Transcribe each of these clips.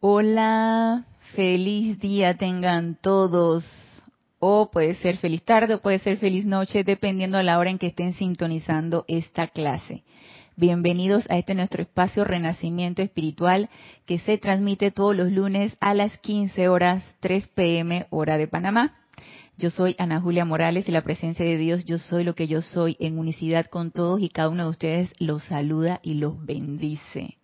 Hola, feliz día tengan todos. O puede ser feliz tarde o puede ser feliz noche, dependiendo a la hora en que estén sintonizando esta clase. Bienvenidos a este nuestro espacio Renacimiento Espiritual que se transmite todos los lunes a las 15 horas 3 pm hora de Panamá. Yo soy Ana Julia Morales y la presencia de Dios, yo soy lo que yo soy en unicidad con todos y cada uno de ustedes los saluda y los bendice.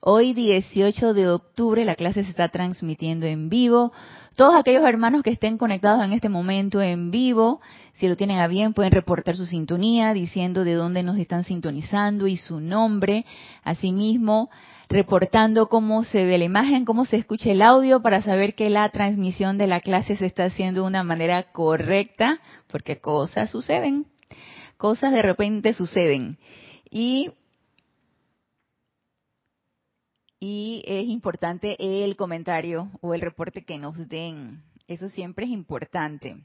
Hoy 18 de octubre la clase se está transmitiendo en vivo. Todos aquellos hermanos que estén conectados en este momento en vivo, si lo tienen a bien, pueden reportar su sintonía diciendo de dónde nos están sintonizando y su nombre. Asimismo, reportando cómo se ve la imagen, cómo se escucha el audio para saber que la transmisión de la clase se está haciendo de una manera correcta, porque cosas suceden. Cosas de repente suceden. Y y es importante el comentario o el reporte que nos den. Eso siempre es importante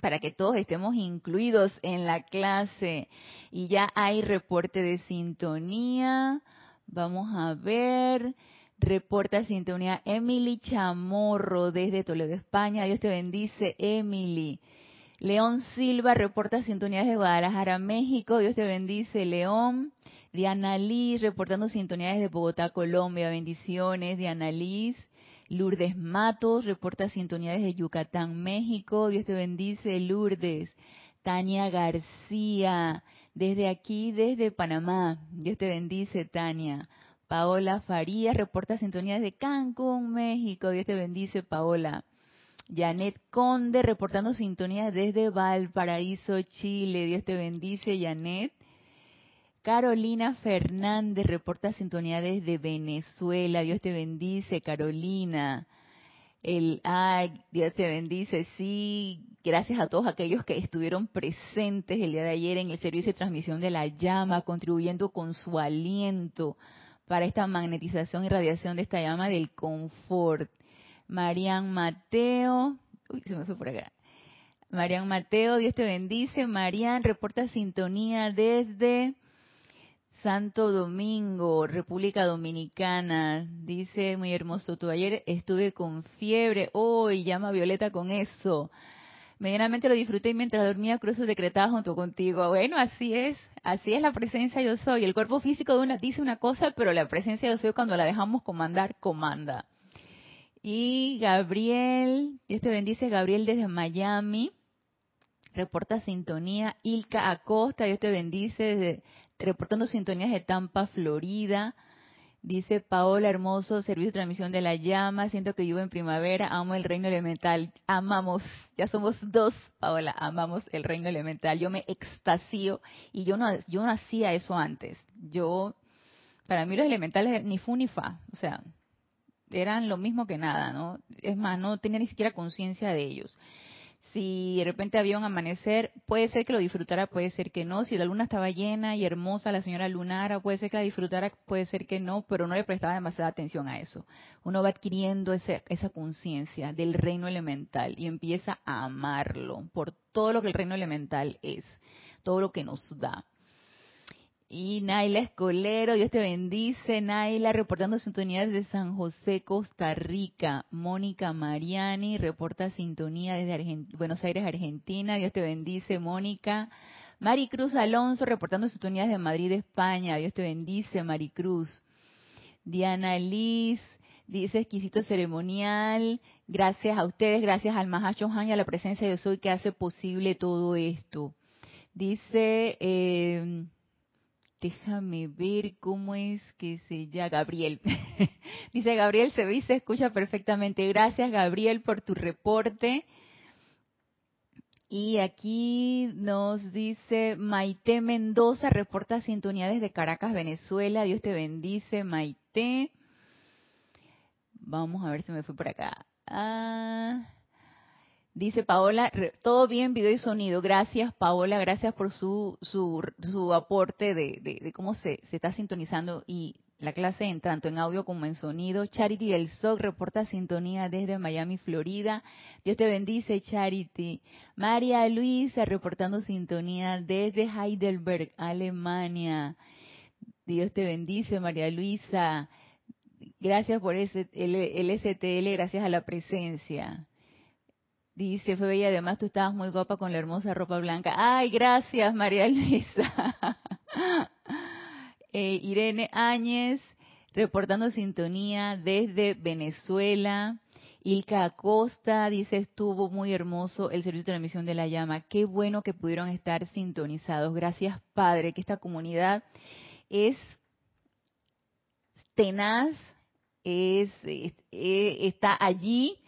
para que todos estemos incluidos en la clase. Y ya hay reporte de sintonía. Vamos a ver. Reporta sintonía Emily Chamorro desde Toledo, España. Dios te bendice, Emily. León Silva reporta sintonía desde Guadalajara, México. Dios te bendice, León. Diana Liz, reportando sintonías de Bogotá, Colombia. Bendiciones, Diana Liz. Lourdes Matos, reporta sintonías de Yucatán, México. Dios te bendice, Lourdes. Tania García, desde aquí, desde Panamá. Dios te bendice, Tania. Paola Farías, reporta sintonías de Cancún, México. Dios te bendice, Paola. Janet Conde, reportando sintonías desde Valparaíso, Chile. Dios te bendice, Janet. Carolina Fernández reporta sintonía desde Venezuela. Dios te bendice, Carolina. El ay, Dios te bendice, sí. Gracias a todos aquellos que estuvieron presentes el día de ayer en el servicio de transmisión de la llama, contribuyendo con su aliento para esta magnetización y radiación de esta llama del confort. Marian Mateo, uy, se me fue por acá. Marian Mateo, Dios te bendice. Marian reporta sintonía desde Santo Domingo, República Dominicana. Dice muy hermoso, tú ayer estuve con fiebre, hoy llama Violeta con eso. Medianamente lo disfruté y mientras dormía cruzo decretada junto contigo. Bueno, así es, así es la presencia yo soy. El cuerpo físico de una dice una cosa, pero la presencia yo soy cuando la dejamos comandar, comanda. Y Gabriel, Dios te bendice, Gabriel desde Miami. Reporta sintonía. Ilka Acosta, Dios te bendice desde reportando sintonías de Tampa, Florida. Dice Paola Hermoso, servicio de transmisión de la llama, siento que vivo en primavera, amo el reino elemental, amamos, ya somos dos, Paola, amamos el reino elemental, yo me extasío y yo no, yo no hacía eso antes, yo, para mí los elementales ni fu ni fa, o sea, eran lo mismo que nada, ¿no? Es más, no tenía ni siquiera conciencia de ellos si de repente había un amanecer, puede ser que lo disfrutara, puede ser que no. Si la luna estaba llena y hermosa, la señora lunara, puede ser que la disfrutara, puede ser que no, pero no le prestaba demasiada atención a eso. Uno va adquiriendo esa conciencia del reino elemental y empieza a amarlo por todo lo que el reino elemental es, todo lo que nos da. Y Naila Escolero, Dios te bendice. Naila, reportando sintonía desde San José, Costa Rica. Mónica Mariani, reporta sintonía desde Buenos Aires, Argentina. Dios te bendice, Mónica. Maricruz Alonso, reportando sintonías de Madrid, España. Dios te bendice, Maricruz. Diana Liz, dice exquisito ceremonial. Gracias a ustedes, gracias al Mahacho Han y a la presencia de Soy que hace posible todo esto. Dice... Eh, Déjame ver cómo es que se llama Gabriel. Dice Gabriel, se ve y se escucha perfectamente. Gracias Gabriel por tu reporte. Y aquí nos dice Maite Mendoza, reporta sintonía desde Caracas, Venezuela. Dios te bendice, Maite. Vamos a ver si me fui por acá. Ah. Dice Paola, todo bien, video y sonido. Gracias, Paola, gracias por su, su, su aporte de, de, cómo se, se, está sintonizando y la clase en tanto en audio como en sonido. Charity del SOC reporta sintonía desde Miami, Florida. Dios te bendice, Charity. María Luisa reportando sintonía desde Heidelberg, Alemania. Dios te bendice, María Luisa. Gracias por ese, el, STL, gracias a la presencia. Dice, fue bella, además tú estabas muy guapa con la hermosa ropa blanca. Ay, gracias, María Luisa. Eh, Irene Áñez, reportando sintonía desde Venezuela. Ilka Acosta dice, estuvo muy hermoso el servicio de transmisión de la llama. Qué bueno que pudieron estar sintonizados. Gracias, Padre, que esta comunidad es tenaz, es, eh, está allí,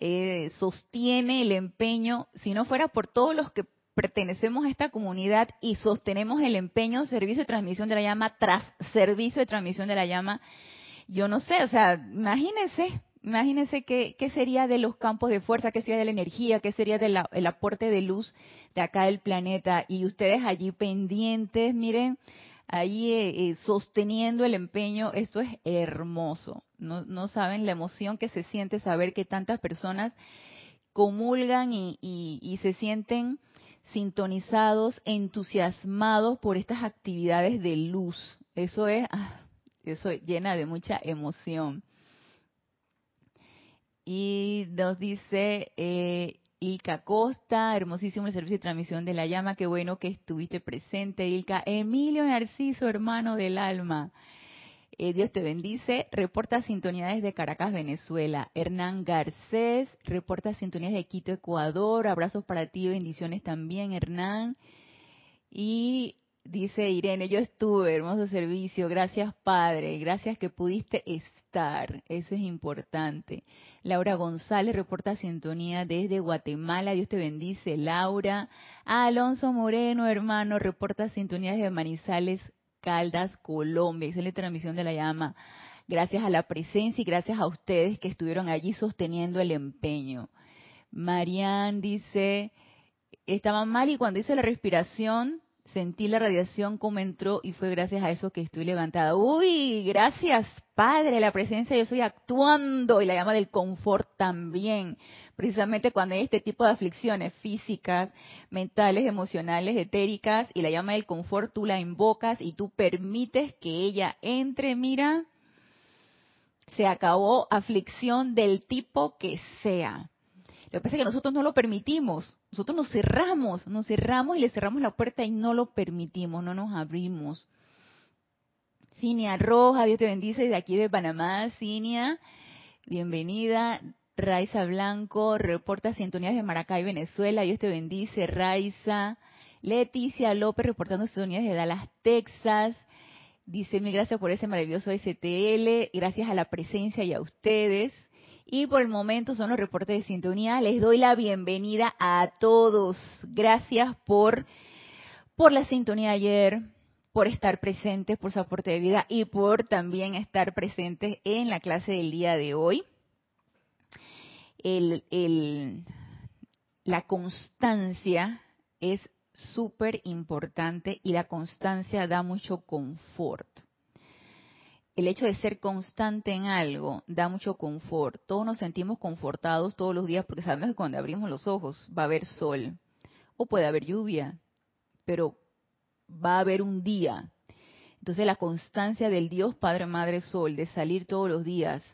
eh, sostiene el empeño. Si no fuera por todos los que pertenecemos a esta comunidad y sostenemos el empeño, servicio de transmisión de la llama tras servicio de transmisión de la llama, yo no sé, o sea, imagínense, imagínense qué, qué sería de los campos de fuerza, qué sería de la energía, qué sería del aporte de luz de acá del planeta y ustedes allí pendientes, miren, ahí eh, eh, sosteniendo el empeño, esto es hermoso. No, no, saben la emoción que se siente saber que tantas personas comulgan y, y, se sienten sintonizados, entusiasmados por estas actividades de luz. Eso es, ah, eso llena de mucha emoción. Y nos dice eh, Ilka Costa, hermosísimo el servicio de transmisión de la llama, qué bueno que estuviste presente, Ilka. Emilio Narciso, hermano del alma. Eh, Dios te bendice. Reporta sintonías de Caracas, Venezuela. Hernán Garcés, reporta sintonías de Quito, Ecuador. Abrazos para ti, bendiciones también, Hernán. Y dice Irene, yo estuve, hermoso servicio. Gracias, Padre. Gracias que pudiste Eso es importante. Laura González reporta sintonía desde Guatemala. Dios te bendice, Laura. Alonso Moreno, hermano, reporta sintonía desde Manizales, Caldas, Colombia. la transmisión de la llama. Gracias a la presencia y gracias a ustedes que estuvieron allí sosteniendo el empeño. Marian dice, estaba mal y cuando hice la respiración sentí la radiación como entró y fue gracias a eso que estoy levantada. Uy, gracias Padre, la presencia yo estoy actuando y la llama del confort también. Precisamente cuando hay este tipo de aflicciones físicas, mentales, emocionales, etéricas y la llama del confort tú la invocas y tú permites que ella entre, mira, se acabó aflicción del tipo que sea. Lo que pasa es que nosotros no lo permitimos. Nosotros nos cerramos, nos cerramos y le cerramos la puerta y no lo permitimos, no nos abrimos. Cinia Roja, Dios te bendice desde aquí de Panamá, Cinia. Bienvenida. Raiza Blanco, reporta sintonías de Maracay, Venezuela. Dios te bendice, Raiza. Leticia López, reportando sintonías de Dallas, Texas. Dice, mi gracias por ese maravilloso STL. Gracias a la presencia y a ustedes. Y por el momento son los reportes de sintonía. Les doy la bienvenida a todos. Gracias por, por la sintonía ayer, por estar presentes, por su aporte de vida y por también estar presentes en la clase del día de hoy. La constancia es súper importante y la constancia da mucho confort el hecho de ser constante en algo da mucho confort. Todos nos sentimos confortados todos los días porque sabemos que cuando abrimos los ojos va a haber sol o puede haber lluvia, pero va a haber un día. Entonces la constancia del Dios Padre, Madre, Sol, de salir todos los días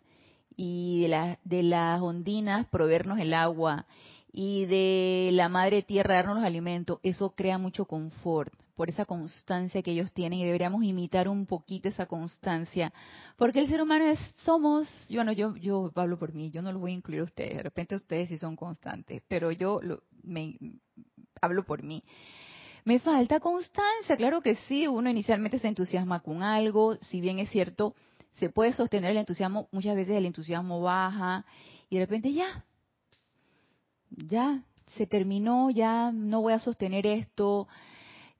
y de, las ondinas proveernos el agua y de la Madre Tierra darnos los alimentos, eso crea mucho confort por esa constancia que ellos tienen y deberíamos imitar un poquito esa constancia, porque el ser humano es, somos, yo yo, yo hablo por mí, yo no lo voy a incluir a ustedes, de repente ustedes sí son constantes, pero yo hablo por mí. Me falta constancia, claro que sí, uno inicialmente se entusiasma con algo, si bien es cierto, se puede sostener el entusiasmo, muchas veces el entusiasmo baja y de repente ya, ya, se terminó, ya no voy a sostener esto,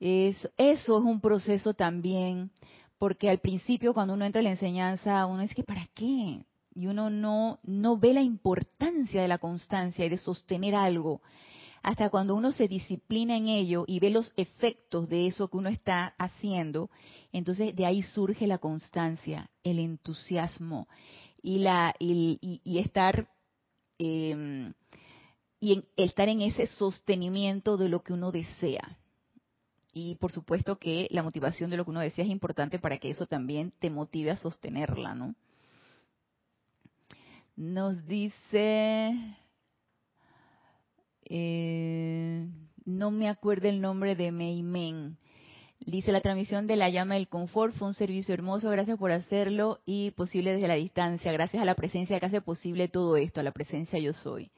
eso es un proceso también, porque al principio cuando uno entra en la enseñanza, uno dice que ¿para qué? Y uno no, no ve la importancia de la constancia y de sostener algo. Hasta cuando uno se disciplina en ello y ve los efectos de eso que uno está haciendo, entonces de ahí surge la constancia, el entusiasmo y, la, y, estar em, y en, estar en ese sostenimiento de lo que uno desea. Y por supuesto que la motivación de lo que uno decía es importante para que eso también te motive a sostenerla, ¿no? Nos dice, eh, no me acuerdo el nombre de Meimen. Dice, la transmisión de la llama del confort fue un servicio hermoso, gracias por hacerlo y posible desde la distancia, gracias a la presencia que hace posible todo esto, a la presencia yo soy.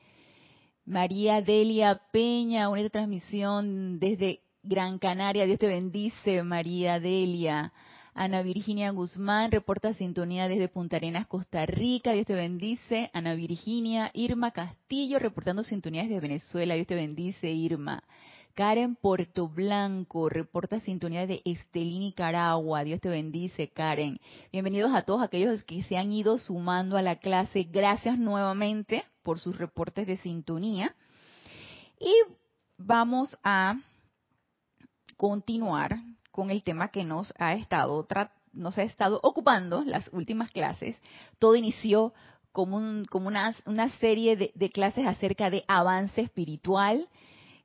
María Delia Peña, una transmisión desde Gran Canaria, Dios te bendice, María Delia. Ana Virginia Guzmán reporta sintonía desde Punta Arenas, Costa Rica. Dios te bendice. Ana Virginia. Irma Castillo reportando sintonía desde Venezuela. Dios te bendice, Irma. Karen Puerto Blanco reporta sintonía de Estelí, Nicaragua. Dios te bendice, Karen. Bienvenidos a todos aquellos que se han ido sumando a la clase. Gracias nuevamente por sus reportes de sintonía. Y vamos a continuar con el tema que nos ha estado nos ha estado ocupando las últimas clases. Todo inició como, un, como una, serie de, de clases acerca de avance espiritual.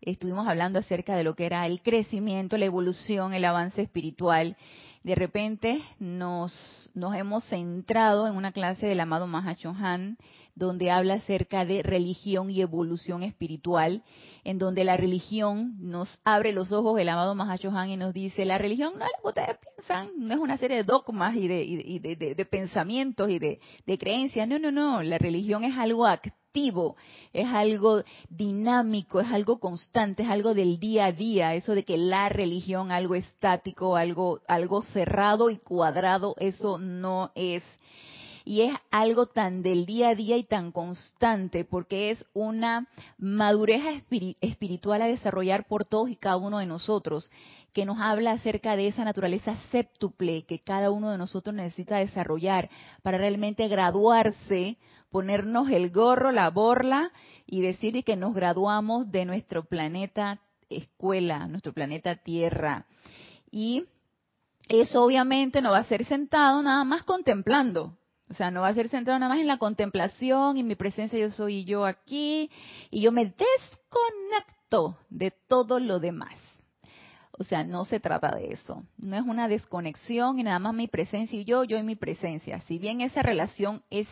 Estuvimos hablando acerca de lo que era el crecimiento, la evolución, el avance espiritual. De repente nos, nos hemos centrado en una clase del amado Mahachohan donde habla acerca de religión y evolución espiritual, en donde la religión nos abre los ojos, el amado Mahashohan, y nos dice, la religión no es lo que ustedes piensan, no es una serie de dogmas y de, pensamientos y de, creencias, no, no, no, la religión es algo activo, es algo dinámico, es algo constante, es algo del día a día, eso de que la religión, algo estático, algo, algo cerrado y cuadrado, eso no es y es algo tan del día a día y tan constante porque es una madurez espiritual a desarrollar por todos y cada uno de nosotros que nos habla acerca de esa naturaleza séptuple que cada uno de nosotros necesita desarrollar para realmente graduarse, ponernos el gorro, la borla y decir que nos graduamos de nuestro planeta escuela, nuestro planeta Tierra. Y eso obviamente no va a ser sentado nada más contemplando, o sea, no va a ser centrado nada más en la contemplación y mi presencia yo soy yo aquí y yo me desconecto de todo lo demás. O sea, no se trata de eso. No es una desconexión y nada más mi presencia y yo, yo y mi presencia. Si bien esa relación es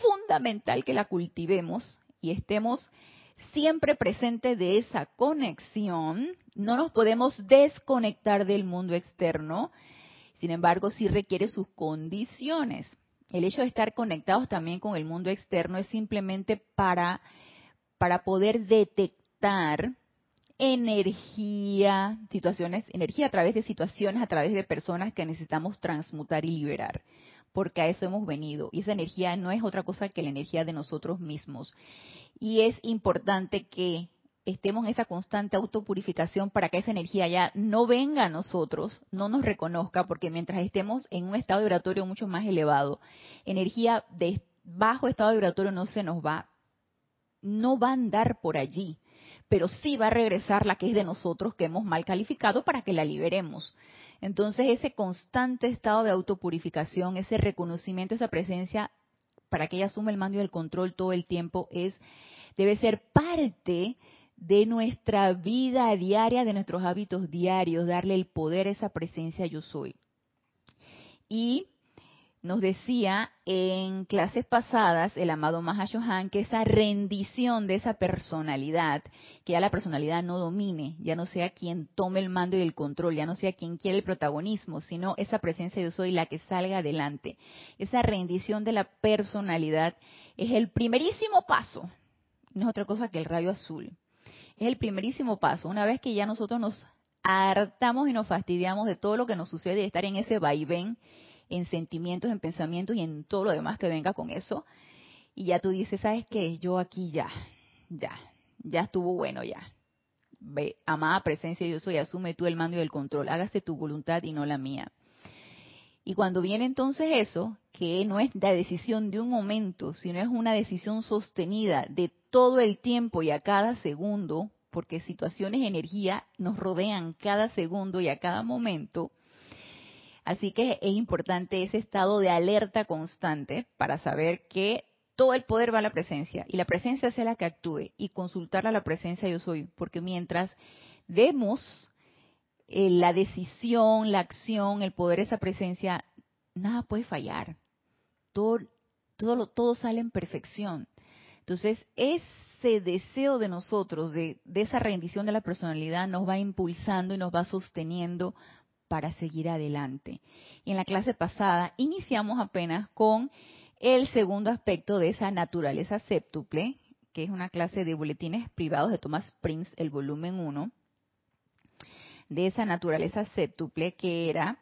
fundamental que la cultivemos y estemos siempre presentes de esa conexión, no nos podemos desconectar del mundo externo. Sin embargo, sí requiere sus condiciones el hecho de estar conectados también con el mundo externo es simplemente para, para poder detectar energía, situaciones, energía a través de situaciones, a través de personas que necesitamos transmutar y liberar, porque a eso hemos venido. Y esa energía no es otra cosa que la energía de nosotros mismos. Y es importante que estemos en esa constante autopurificación para que esa energía ya no venga a nosotros, no nos reconozca, porque mientras estemos en un estado vibratorio mucho más elevado, energía de bajo estado vibratorio no se nos va, no va a andar por allí, pero sí va a regresar la que es de nosotros que hemos mal calificado para que la liberemos. Entonces ese constante estado de autopurificación, ese reconocimiento, esa presencia, para que ella asume el mando y el control todo el tiempo, es debe ser parte de nuestra vida diaria, de nuestros hábitos diarios, darle el poder a esa presencia yo soy. Y nos decía en clases pasadas el amado Mahashohan que esa rendición de esa personalidad, que ya la personalidad no domine, ya no sea quien tome el mando y el control, ya no sea quien quiere el protagonismo, sino esa presencia yo soy la que salga adelante. Esa rendición de la personalidad es el primerísimo paso, no es otra cosa que el rayo azul es el primerísimo paso. Una vez que ya nosotros nos hartamos y nos fastidiamos de todo lo que nos sucede y estar en ese vaivén, en sentimientos, en pensamientos y en todo lo demás que venga con eso, y ya tú dices, ¿sabes qué? Yo aquí ya, ya, ya estuvo bueno ya. Ve, amada presencia, yo soy, asume tú el mando y el control, hágase tu voluntad y no la mía. Y cuando viene entonces eso, que no es la decisión de un momento, sino es una decisión sostenida de todo el tiempo y a cada segundo, porque situaciones energía nos rodean cada segundo y a cada momento. Así que es importante ese estado de alerta constante para saber que todo el poder va a la presencia y la presencia sea la que actúe y consultar a la presencia yo soy, porque mientras demos eh, la decisión, la acción, el poder, esa presencia, nada puede fallar. Todo, todo, todo sale en perfección. Entonces, ese deseo de nosotros, de, de esa rendición de la personalidad, nos va impulsando y nos va sosteniendo para seguir adelante. Y en la clase pasada iniciamos apenas con el segundo aspecto de esa naturaleza séptuple, que es una clase de boletines privados de Thomas Prince, el volumen 1, de esa naturaleza séptuple que era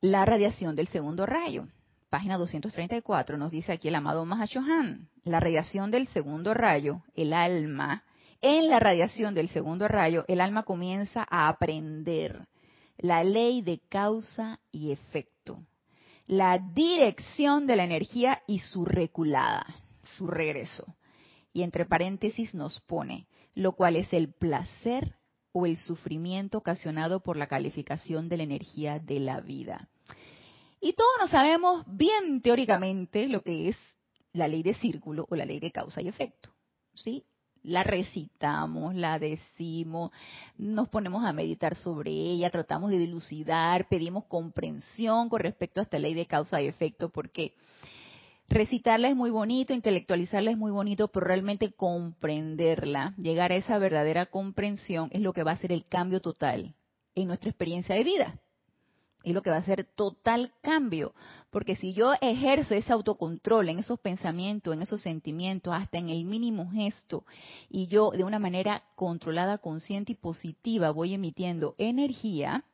la radiación del segundo rayo. Página 234 nos dice aquí el amado Mahashohan, la radiación del segundo rayo, el alma, en la radiación del segundo rayo, el alma comienza a aprender la ley de causa y efecto, la dirección de la energía y su reculada, su regreso. Y entre paréntesis nos pone, lo cual es el placer o el sufrimiento ocasionado por la calificación de la energía de la vida. Y todos nos sabemos bien teóricamente lo que es la ley de círculo o la ley de causa y efecto. ¿Sí? la recitamos, la decimos, nos ponemos a meditar sobre ella, tratamos de dilucidar, pedimos comprensión con respecto a esta ley de causa y efecto, porque recitarla es muy bonito, intelectualizarla es muy bonito, pero realmente comprenderla, llegar a esa verdadera comprensión es lo que va a hacer el cambio total en nuestra experiencia de vida es lo que va a hacer total cambio. Porque si yo ejerzo ese autocontrol en esos pensamientos, en esos sentimientos, hasta en el mínimo gesto, y yo de una manera controlada, consciente y positiva voy emitiendo energía,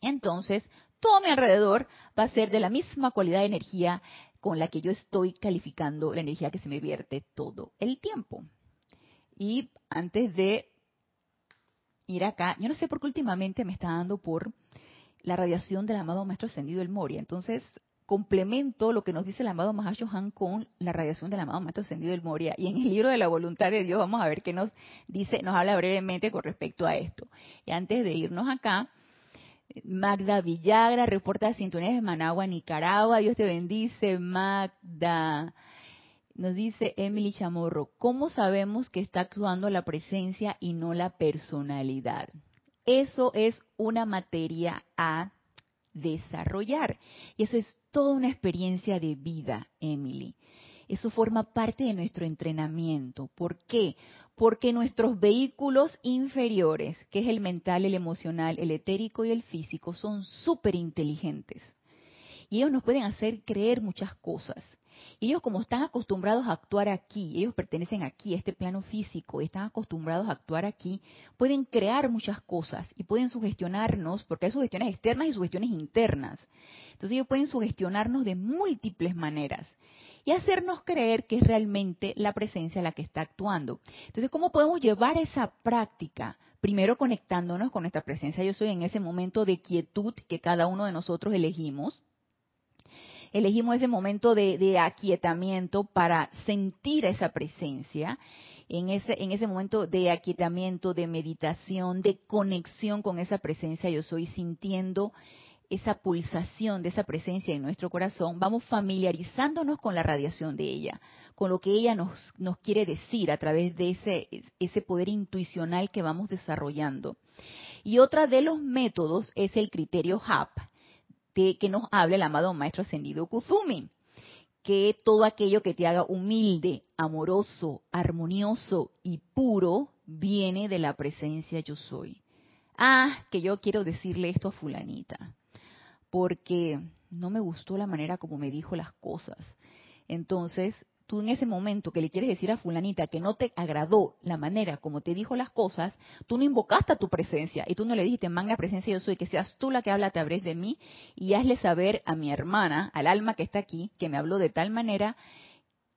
entonces todo mi alrededor va a ser de la misma cualidad de energía con la que yo estoy calificando la energía que se me vierte todo el tiempo. Y antes de ir acá, yo no sé por qué últimamente me está dando por la radiación del amado Maestro Ascendido el Moria. Entonces, complemento lo que nos dice el amado Han con la radiación del amado Maestro Ascendido el Moria. Y en el libro de la voluntad de Dios vamos a ver qué nos dice, nos habla brevemente con respecto a esto. Y antes de irnos acá, Magda Villagra reporta de sintonías de Managua, Nicaragua. Dios te bendice, Magda. Nos dice Emily Chamorro, ¿cómo sabemos que está actuando la presencia y no la personalidad? Eso es una materia a desarrollar. Y eso es toda una experiencia de vida, Emily. Eso forma parte de nuestro entrenamiento. ¿Por qué? Porque nuestros vehículos inferiores, que es el mental, el emocional, el etérico y el físico, son súper inteligentes. Y ellos nos pueden hacer creer muchas cosas ellos como están acostumbrados a actuar aquí, ellos pertenecen aquí, a este plano físico, están acostumbrados a actuar aquí, pueden crear muchas cosas y pueden sugestionarnos, porque hay sugestiones externas y sugestiones internas. Entonces ellos pueden sugestionarnos de múltiples maneras y hacernos creer que es realmente la presencia la que está actuando. Entonces, ¿cómo podemos llevar esa práctica? Primero conectándonos con nuestra presencia yo soy en ese momento de quietud que cada uno de nosotros elegimos elegimos ese momento de, aquietamiento para sentir esa presencia, en ese, en ese momento de aquietamiento, de meditación, de conexión con esa presencia, yo soy sintiendo esa pulsación de esa presencia en nuestro corazón, vamos familiarizándonos con la radiación de ella, con lo que ella nos, quiere decir a través de ese, poder intuicional que vamos desarrollando. Y otra de los métodos es el criterio HAP, que nos habla el amado Maestro Ascendido Kuzumi, que todo aquello que te haga humilde, amoroso, armonioso y puro viene de la presencia yo soy. Ah, que yo quiero decirle esto a fulanita, porque no me gustó la manera como me dijo las cosas. Entonces, tú en ese momento que le quieres decir a fulanita que no te agradó la manera como te dijo las cosas, tú no invocaste a tu presencia y tú no le dijiste, magna presencia yo soy, que seas tú la que habla a través de mí y hazle saber a mi hermana, al alma que está aquí, que me habló de tal manera,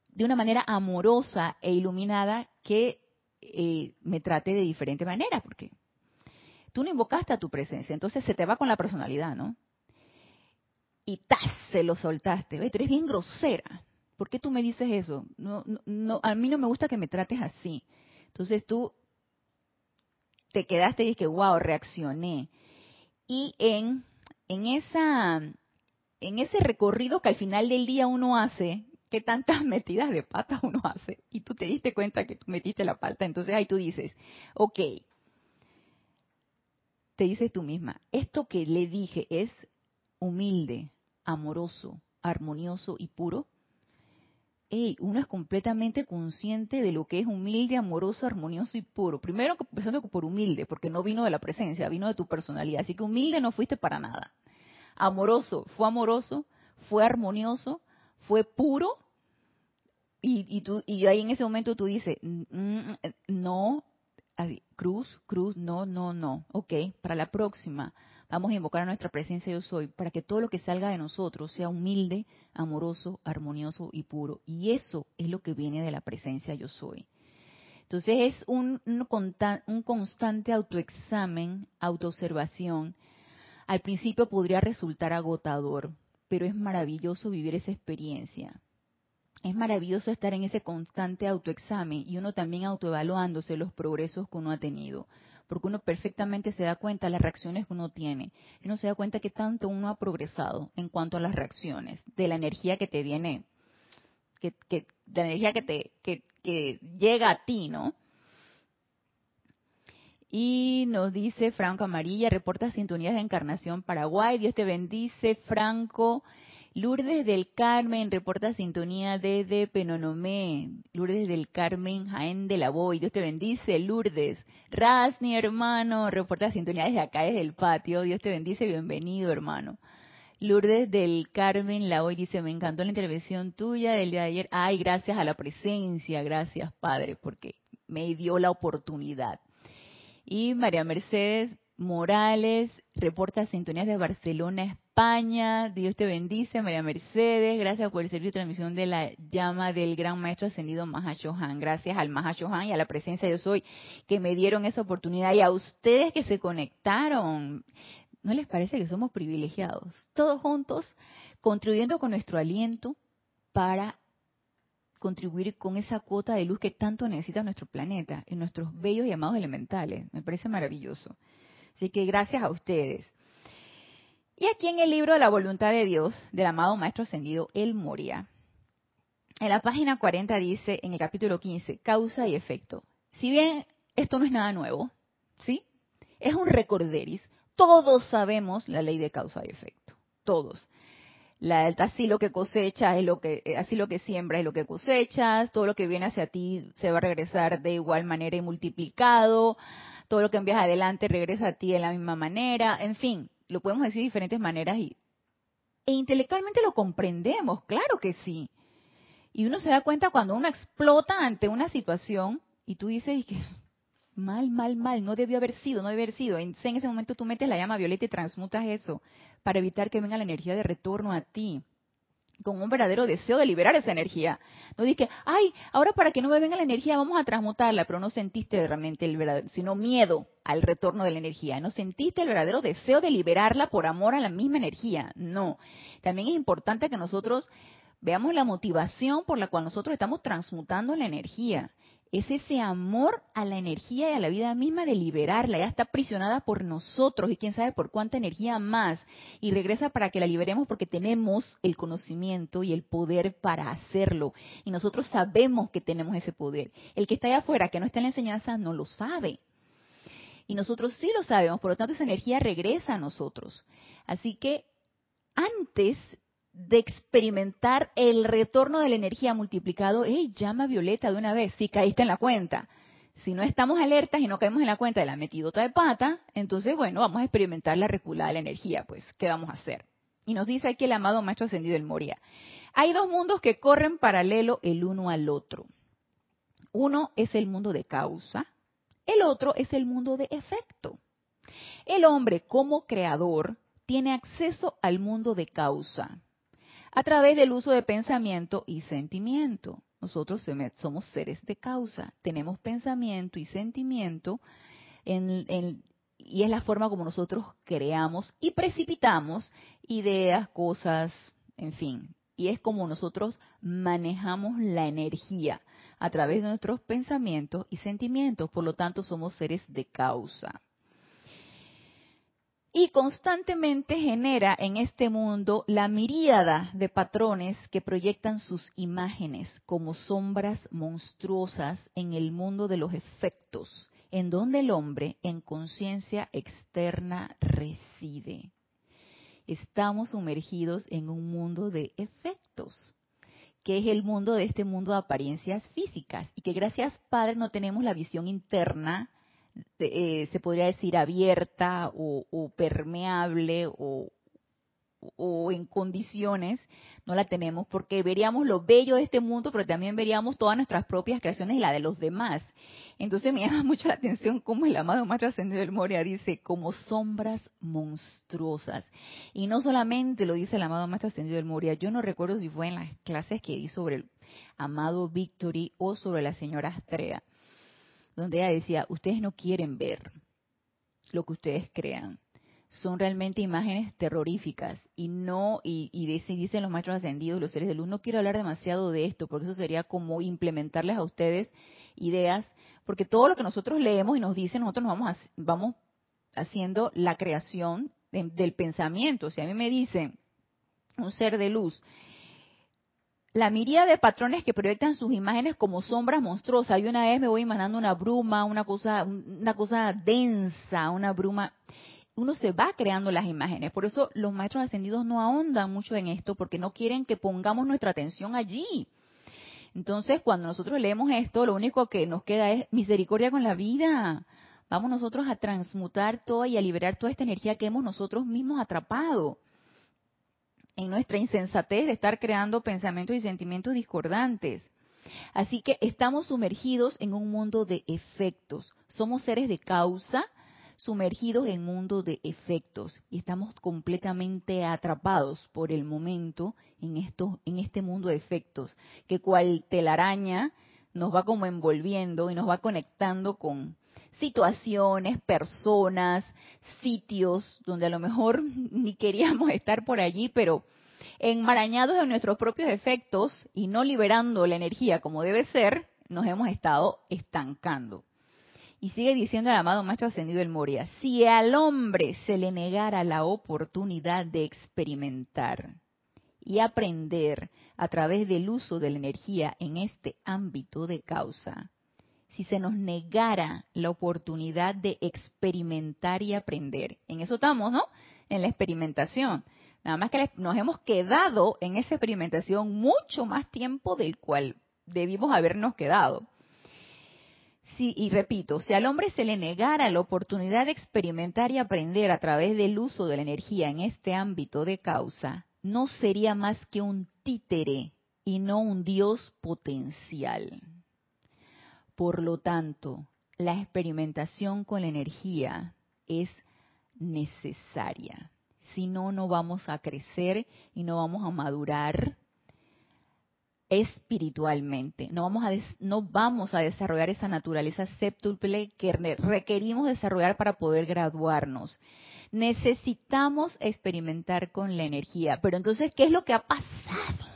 de una manera amorosa e iluminada que eh, me trate de diferente manera, porque tú no invocaste a tu presencia, entonces se te va con la personalidad, ¿no? Y ¡tas! se lo soltaste, ¿ves? Tú eres bien grosera. ¿por qué tú me dices eso? No, no, a mí no me gusta que me trates así. Entonces tú te quedaste y dijiste, wow, reaccioné. Y en, en, esa, en ese recorrido que al final del día uno hace, ¿qué tantas metidas de pata uno hace? Y tú te diste cuenta que tú metiste la pata. Entonces ahí tú dices, ok, te dices tú misma, esto que le dije es humilde, amoroso, armonioso y puro, uno es completamente consciente de lo que es humilde, amoroso, armonioso y puro. Primero empezando por humilde, porque no vino de la presencia, vino de tu personalidad. Así que humilde no fuiste para nada. Amoroso, fue amoroso, fue armonioso, fue puro. Y ahí en ese momento tú dices, mm, mm, no, cruz, cruz, no, no, no. Ok, para la próxima Vamos a invocar a nuestra presencia yo soy para que todo lo que salga de nosotros sea humilde, amoroso, armonioso y puro. Y eso es lo que viene de la presencia yo soy. Entonces es un, un constante autoexamen, autoobservación. Al principio podría resultar agotador, pero es maravilloso vivir esa experiencia. Es maravilloso estar en ese constante autoexamen y uno también autoevaluándose los progresos que uno ha tenido porque uno perfectamente se da cuenta de las reacciones que uno tiene. Uno se da cuenta que tanto uno ha progresado en cuanto a las reacciones, de la energía que te viene, que, de la energía que te, que llega a ti, ¿no? Y nos dice Franco Amarilla, reporta sintonías de Encarnación Paraguay. Dios te bendice, Franco. Lourdes del Carmen reporta sintonía desde Penonomé. Lourdes del Carmen, Jaén de la Boy. Dios te bendice, Lourdes. Rasni, hermano, reporta sintonía desde acá, desde el patio. Dios te bendice, bienvenido, hermano. Lourdes del Carmen la Boy dice, me encantó la intervención tuya del día de ayer. Ay, gracias a la presencia, gracias, Padre, porque me dio la oportunidad. Y María Mercedes Morales reporta sintonías de Barcelona, España. Dios te bendice, María Mercedes. Gracias por el servicio de transmisión de la llama del gran maestro ascendido Mahashohan. Gracias al Mahashohan y a la presencia de Soy que me dieron esa oportunidad y a ustedes que se conectaron. ¿No les parece que somos privilegiados? Todos juntos contribuyendo con nuestro aliento para contribuir con esa cuota de luz que tanto necesita nuestro planeta, en nuestros bellos y amados elementales. Me parece maravilloso. Así que gracias a ustedes. Y aquí en el libro de la voluntad de Dios, del amado Maestro Ascendido, El Moria, en la página 40 dice, en el capítulo 15, causa y efecto. Si bien esto no es nada nuevo, ¿sí? Es un recorderis. Todos sabemos la ley de causa y efecto. Todos. La, así lo que cosechas es lo que, así lo que siembras es lo que cosechas, todo lo que viene hacia ti se va a regresar de igual manera y multiplicado todo lo que envías adelante regresa a ti de la misma manera, en fin, lo podemos decir de diferentes maneras y e intelectualmente lo comprendemos, claro que sí. Y uno se da cuenta cuando uno explota ante una situación y tú dices que mal, mal, mal, no debió haber sido, no debió haber sido. En, en ese momento tú metes la llama violeta y transmutas eso para evitar que venga la energía de retorno a ti con un verdadero deseo de liberar esa energía. No dije, ay, ahora para que no me venga la energía vamos a transmutarla, pero no sentiste realmente el verdadero, sino miedo al retorno de la energía. No sentiste el verdadero deseo de liberarla por amor a la misma energía. No. También es importante que nosotros veamos la motivación por la cual nosotros estamos transmutando la energía es ese amor a la energía y a la vida misma de liberarla. Ya está aprisionada por nosotros y quién sabe por cuánta energía más. Y regresa para que la liberemos porque tenemos el conocimiento y el poder para hacerlo. Y nosotros sabemos que tenemos ese poder. El que está allá afuera, que no está en la enseñanza, no lo sabe. Y nosotros sí lo sabemos, por lo tanto esa energía regresa a nosotros. Así que antes de experimentar el retorno de la energía multiplicado, ¡hey, llama Violeta de una vez! Si caíste en la cuenta. Si no estamos alertas y no caemos en la cuenta de la metidota de pata, entonces, bueno, vamos a experimentar la reculada de la energía, pues, ¿qué vamos a hacer? Y nos dice aquí el amado Maestro Ascendido el Moria. Hay dos mundos que corren paralelo el uno al otro. Uno es el mundo de causa, el otro es el mundo de efecto. El hombre como creador tiene acceso al mundo de causa, a través del uso de pensamiento y sentimiento. Nosotros somos seres de causa, tenemos pensamiento y sentimiento y es la forma como nosotros creamos y precipitamos ideas, cosas, en fin. Y es como nosotros manejamos la energía a través de nuestros pensamientos y sentimientos. Por lo tanto, somos seres de causa y constantemente genera en este mundo la miríada de patrones que proyectan sus imágenes como sombras monstruosas en el mundo de los efectos, en donde el hombre en conciencia externa reside. estamos sumergidos en un mundo de efectos, que es el mundo de este mundo de apariencias físicas, y que gracias Padre no tenemos la visión interna, eh, se podría decir abierta o, permeable o, o en condiciones, no la tenemos porque veríamos lo bello de este mundo, pero también veríamos todas nuestras propias creaciones y la de los demás. Entonces me llama mucho la atención cómo el amado más trascendido del Moria dice, como sombras monstruosas. Y no solamente lo dice el amado más trascendido del Moria, yo no recuerdo si fue en las clases que di sobre el amado Victory o sobre la señora Astrea, donde ella decía, ustedes no quieren ver lo que ustedes crean son realmente imágenes terroríficas y no, y, y dicen los maestros ascendidos, los seres de luz, no quiero hablar demasiado de esto, porque eso sería como implementarles a ustedes ideas, porque todo lo que nosotros leemos y nos dicen, nosotros nos vamos, vamos haciendo la creación del pensamiento. Si a mí me dicen un ser de luz, la miríada de patrones que proyectan sus imágenes como sombras monstruosas. Y una vez me voy imaginando una bruma, una cosa, una cosa densa, una bruma uno se va creando las imágenes. Por eso los maestros ascendidos no ahondan mucho en esto, porque no quieren que pongamos nuestra atención allí. Entonces, cuando nosotros leemos esto, lo único que nos queda es misericordia con la vida. Vamos nosotros a transmutar todo y a liberar toda esta energía que hemos nosotros mismos atrapado en nuestra insensatez de estar creando pensamientos y sentimientos discordantes. Así que estamos sumergidos en un mundo de efectos. Somos seres de causa sumergidos en un mundo de efectos y estamos completamente atrapados por el momento en en este mundo de efectos, que cual telaraña nos va como envolviendo y nos va conectando con situaciones, personas, sitios donde a lo mejor ni queríamos estar por allí, pero enmarañados en nuestros propios efectos y no liberando la energía como debe ser, nos hemos estado estancando. Y sigue diciendo el amado Maestro Ascendido del Moria, si al hombre se le negara la oportunidad de experimentar y aprender a través del uso de la energía en este ámbito de causa, si se nos negara la oportunidad de experimentar y aprender, en eso estamos, ¿no? En la experimentación. Nada más que nos hemos quedado en esa experimentación mucho más tiempo del cual debimos habernos quedado y repito, si al hombre se le negara la oportunidad de experimentar y aprender a través del uso de la energía en este ámbito de causa, no sería más que un títere y no un Dios potencial. Por lo tanto, la experimentación con la energía es necesaria. Si no, no vamos a crecer y no vamos a madurar espiritualmente. No vamos a, desarrollar esa naturaleza séptuple que requerimos desarrollar para poder graduarnos. Necesitamos experimentar con la energía. Pero entonces, ¿qué es lo que ha pasado?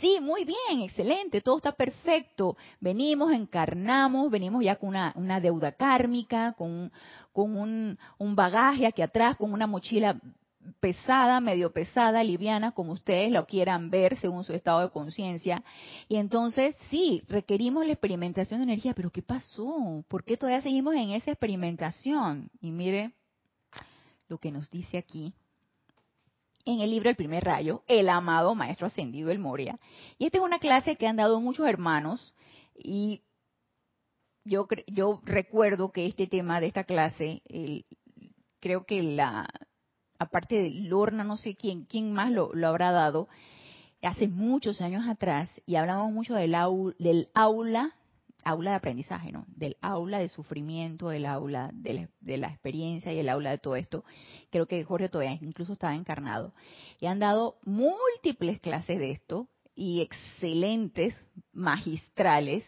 Sí, muy bien, excelente, todo está perfecto. Venimos, encarnamos, venimos ya con una, deuda kármica, con, con un, un bagaje aquí atrás, con una mochila pesada, medio pesada, liviana, como ustedes lo quieran ver según su estado de conciencia. Y entonces, sí, requerimos la experimentación de energía, pero ¿qué pasó? ¿Por qué todavía seguimos en esa experimentación? Y mire lo que nos dice aquí en el libro El primer rayo, el amado Maestro Ascendido El Moria. Y esta es una clase que han dado muchos hermanos y yo, yo recuerdo que este tema de esta clase, creo que la, aparte de Lorna, no sé quién, quién más lo, habrá dado, hace muchos años atrás, y hablamos mucho del, del aula, aula de aprendizaje, ¿no? Del aula de sufrimiento, del aula de la, experiencia y el aula de todo esto. Creo que Jorge todavía incluso estaba encarnado. Y han dado múltiples clases de esto y excelentes, magistrales.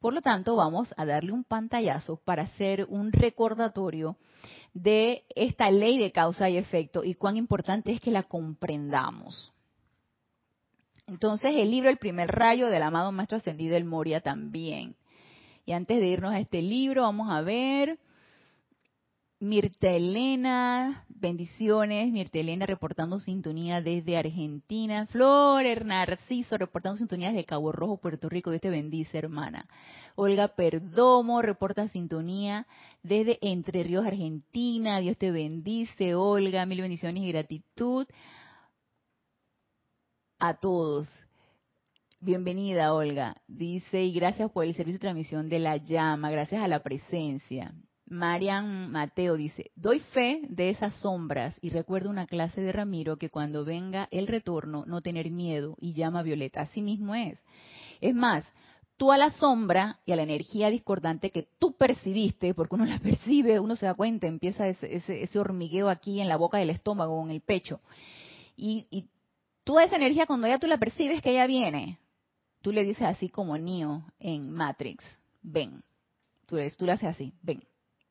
Por lo tanto, vamos a darle un pantallazo para hacer un recordatorio de esta ley de causa y efecto y cuán importante es que la comprendamos. Entonces, el libro El primer rayo del amado Maestro Ascendido El Moria también. Y antes de irnos a este libro, vamos a ver. Mirta Elena, bendiciones. Mirta Elena reportando sintonía desde Argentina. Flor Narciso reportando sintonía desde Cabo Rojo, Puerto Rico. Dios te bendice, hermana. Olga Perdomo reporta sintonía desde Entre Ríos, Argentina. Dios te bendice, Olga. Mil bendiciones y gratitud a todos. Bienvenida, Olga. Dice, y gracias por el servicio de transmisión de la llama, gracias a la presencia. Marian Mateo dice, doy fe de esas sombras y recuerdo una clase de Ramiro que cuando venga el retorno no tener miedo y llama a Violeta. Así mismo es. Es más, tú a la sombra y a la energía discordante que tú percibiste, porque uno la percibe, uno se da cuenta, empieza ese, ese, hormigueo aquí en la boca del estómago en el pecho. Y, y tú esa energía cuando ya tú la percibes que ella viene, tú le dices así como Neo en Matrix, ven. Tú, tú le haces así, ven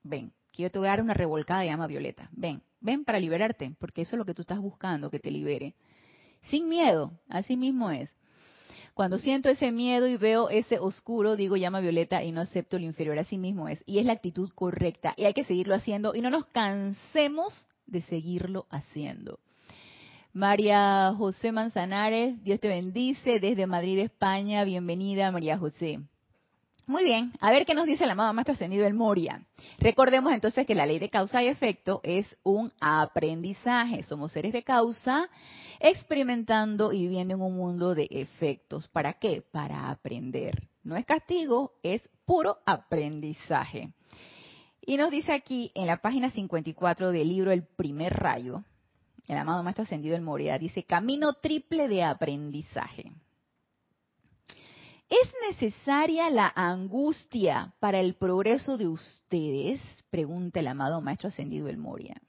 ven, que yo te voy a dar una revolcada de llama violeta, ven, ven para liberarte, porque eso es lo que tú estás buscando, que te libere. Sin miedo, así mismo es. Cuando siento ese miedo y veo ese oscuro, digo llama violeta y no acepto lo inferior, así mismo es. Y es la actitud correcta y hay que seguirlo haciendo y no nos cansemos de seguirlo haciendo. María José Manzanares, Dios te bendice desde Madrid, España. Bienvenida, María José. Muy bien, a ver qué nos dice el amado Maestro Ascendido el Moria. Recordemos entonces que la ley de causa y efecto es un aprendizaje. Somos seres de causa experimentando y viviendo en un mundo de efectos. ¿Para qué? Para aprender. No es castigo, es puro aprendizaje. Y nos dice aquí en la página 54 del libro El primer rayo, el amado Maestro Ascendido el Moria dice camino triple de aprendizaje. ¿Es necesaria la angustia para el progreso de ustedes? Pregunta el amado Maestro Ascendido El Moria.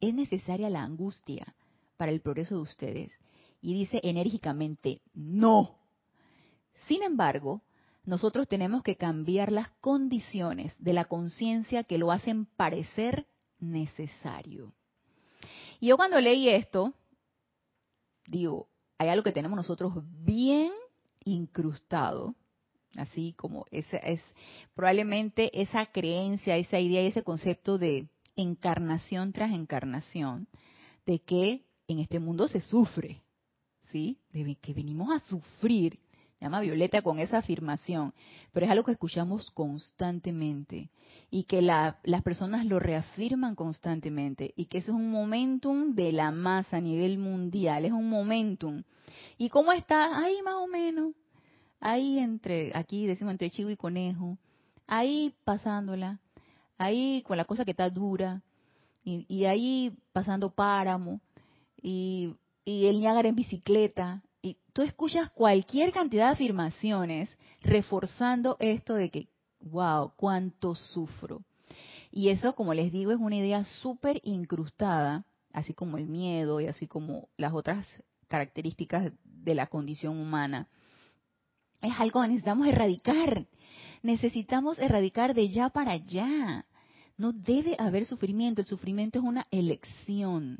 ¿Es necesaria la angustia para el progreso de ustedes? Y dice enérgicamente, no. Sin embargo, nosotros tenemos que cambiar las condiciones de la conciencia que lo hacen parecer necesario. Y yo cuando leí esto, digo, hay algo que tenemos nosotros bien incrustado, así como esa es probablemente esa creencia, esa idea y ese concepto de encarnación tras encarnación, de que en este mundo se sufre, ¿sí? De que venimos a sufrir, llama Violeta con esa afirmación, pero es algo que escuchamos constantemente y que las personas lo reafirman constantemente y que es un momentum de la masa a nivel mundial, es un momentum. ¿Y cómo está? Ahí más o menos, ahí entre, aquí decimos entre chivo y conejo, ahí pasándola, ahí con la cosa que está dura, y, ahí pasando páramo, y, y el Niágara en bicicleta, y tú escuchas cualquier cantidad de afirmaciones reforzando esto de que, wow, cuánto sufro. Y eso, como les digo, es una idea súper incrustada, así como el miedo y así como las otras características de la condición humana, es algo que necesitamos erradicar. Necesitamos erradicar de ya para allá. No debe haber sufrimiento. El sufrimiento es una elección.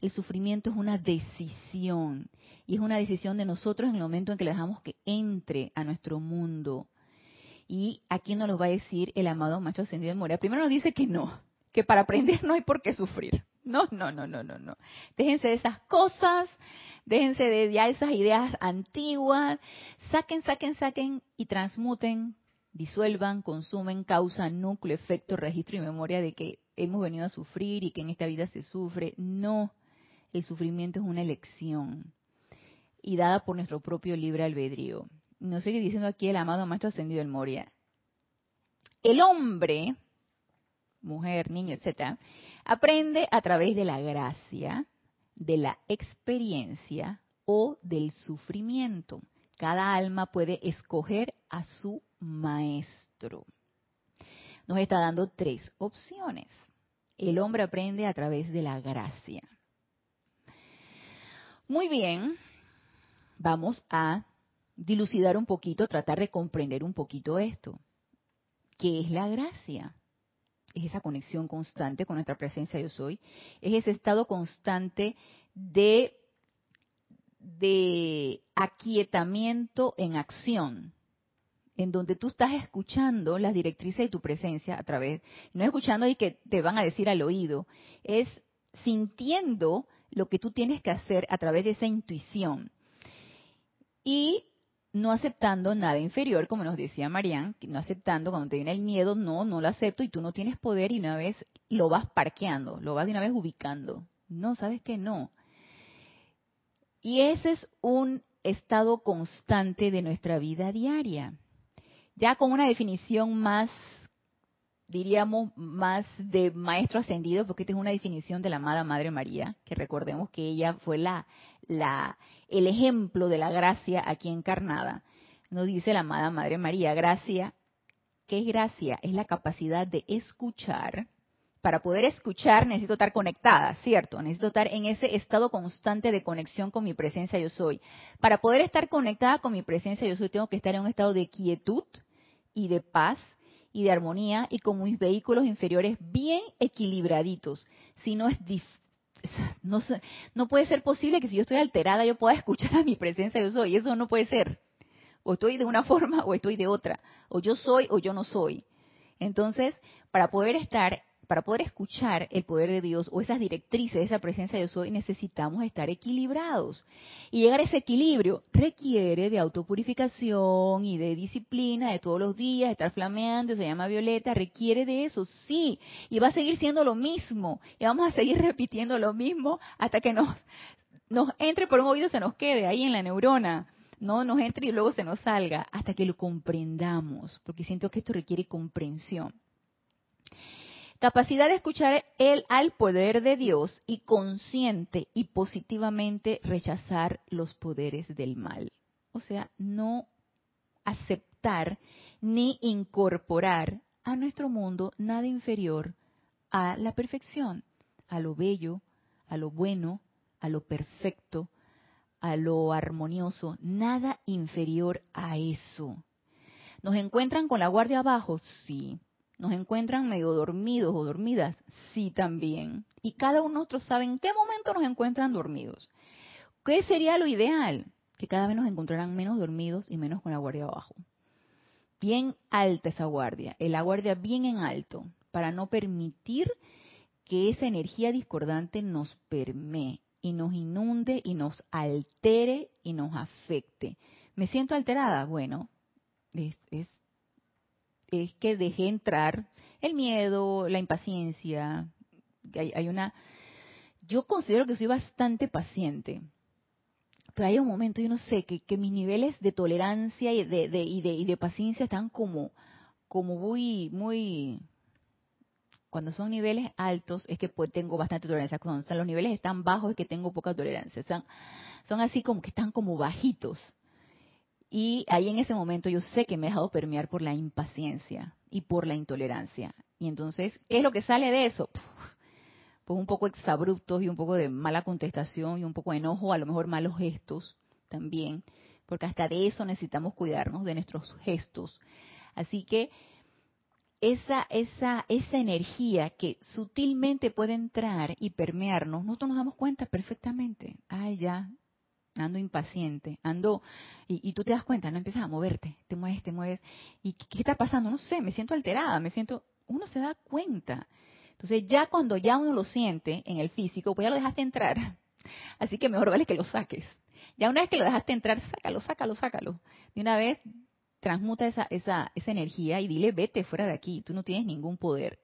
El sufrimiento es una decisión. Y es una decisión de nosotros en el momento en que le dejamos que entre a nuestro mundo. Y aquí nos lo va a decir el amado Maestro Ascendido de Moria. Primero nos dice que no, que para aprender no hay por qué sufrir. No, no, no, no, no, no. Déjense de esas cosas, déjense de ya esas ideas antiguas, saquen, saquen, saquen y transmuten, disuelvan, consumen, causan núcleo, efecto, registro y memoria de que hemos venido a sufrir y que en esta vida se sufre. No, el sufrimiento es una elección y dada por nuestro propio libre albedrío. Nos sigue diciendo aquí el amado Maestro Ascendido del Moria. El hombre, mujer, niño, etcétera, aprende a través de la gracia, de la experiencia o del sufrimiento. Cada alma puede escoger a su maestro. Nos está dando tres opciones. El hombre aprende a través de la gracia. Muy bien, vamos a dilucidar un poquito, tratar de comprender un poquito esto. ¿Qué es la gracia? es esa conexión constante con nuestra presencia yo soy, es ese estado constante de, de aquietamiento en acción. en donde tú estás escuchando las directrices de tu presencia a través, no escuchando y que te van a decir al oído, es sintiendo lo que tú tienes que hacer a través de esa intuición. Y no aceptando nada inferior, como nos decía Marian, no aceptando cuando te viene el miedo, no, no lo acepto y tú no tienes poder y una vez lo vas parqueando, lo vas de una vez ubicando. No, sabes que no. Y ese es un estado constante de nuestra vida diaria. Ya con una definición más, diríamos, más de maestro ascendido, porque esta es una definición de la amada Madre María, que recordemos que ella fue la, la, el ejemplo de la gracia aquí encarnada. Nos dice la amada Madre María, gracia, ¿qué es gracia? Es la capacidad de escuchar. Para poder escuchar necesito estar conectada, ¿cierto? Necesito estar en ese estado constante de conexión con mi presencia yo soy. Para poder estar conectada con mi presencia yo soy, tengo que estar en un estado de quietud y de paz y de armonía y con mis vehículos inferiores bien equilibraditos. Si no es no, no puede ser posible que si yo estoy alterada yo pueda escuchar a mi presencia yo soy. Eso no puede ser. O estoy de una forma o estoy de otra. O yo soy o yo no soy. Entonces, para poder estar para poder escuchar el poder de Dios o esas directrices, esa presencia de Dios hoy, necesitamos estar equilibrados. Y llegar a ese equilibrio requiere de autopurificación y de disciplina de todos los días, estar flameando, se llama Violeta, requiere de eso, sí. Y va a seguir siendo lo mismo. Y vamos a seguir repitiendo lo mismo hasta que nos, nos entre por un oído, se nos quede ahí en la neurona no nos entre y luego se nos salga hasta que lo comprendamos, porque siento que esto requiere comprensión. Capacidad de escuchar el al poder de Dios y consciente y positivamente rechazar los poderes del mal. O sea, no aceptar ni incorporar a nuestro mundo nada inferior a la perfección, a lo bello, a lo bueno, a lo perfecto, a lo armonioso, nada inferior a eso. ¿Nos encuentran con la guardia abajo? Sí. ¿Nos encuentran medio dormidos o dormidas? Sí, también. Y cada uno de nosotros sabe en qué momento nos encuentran dormidos. ¿Qué sería lo ideal? Que cada vez nos encontraran menos dormidos y menos con la guardia abajo. Bien alta esa guardia, la guardia bien en alto, para no permitir que esa energía discordante nos permee y nos inunde y nos altere y nos afecte. ¿Me siento alterada? Bueno, es, es es que dejé entrar el miedo, la impaciencia. Hay, hay una, yo considero que soy bastante paciente, pero hay un momento, yo no sé, que, mis niveles de tolerancia y de, y de, y de paciencia están como, como muy, muy, cuando son niveles altos es que pues tengo bastante tolerancia. Cuando los niveles están bajos es que tengo poca tolerancia. Son, son así como que están como bajitos. Y ahí en ese momento yo sé que me he dejado permear por la impaciencia y por la intolerancia. Y entonces, ¿qué es lo que sale de eso? Pues un poco exabruptos y un poco de mala contestación y un poco de enojo, a lo mejor malos gestos también, porque hasta de eso necesitamos cuidarnos, de nuestros gestos. Así que esa, esa, esa energía que sutilmente puede entrar y permearnos, nosotros nos damos cuenta perfectamente. Ay, ya, ando impaciente, ando, y, tú te das cuenta, no empiezas a moverte, te mueves, te mueves, y ¿qué, está pasando? No sé, me siento alterada, me siento, uno se da cuenta. Entonces ya cuando ya uno lo siente en el físico, pues ya lo dejaste entrar. Así que mejor vale que lo saques. Ya una vez que lo dejaste entrar, sácalo, sácalo, sácalo. De una vez transmuta esa, esa, esa energía y dile, vete fuera de aquí, tú no tienes ningún poder.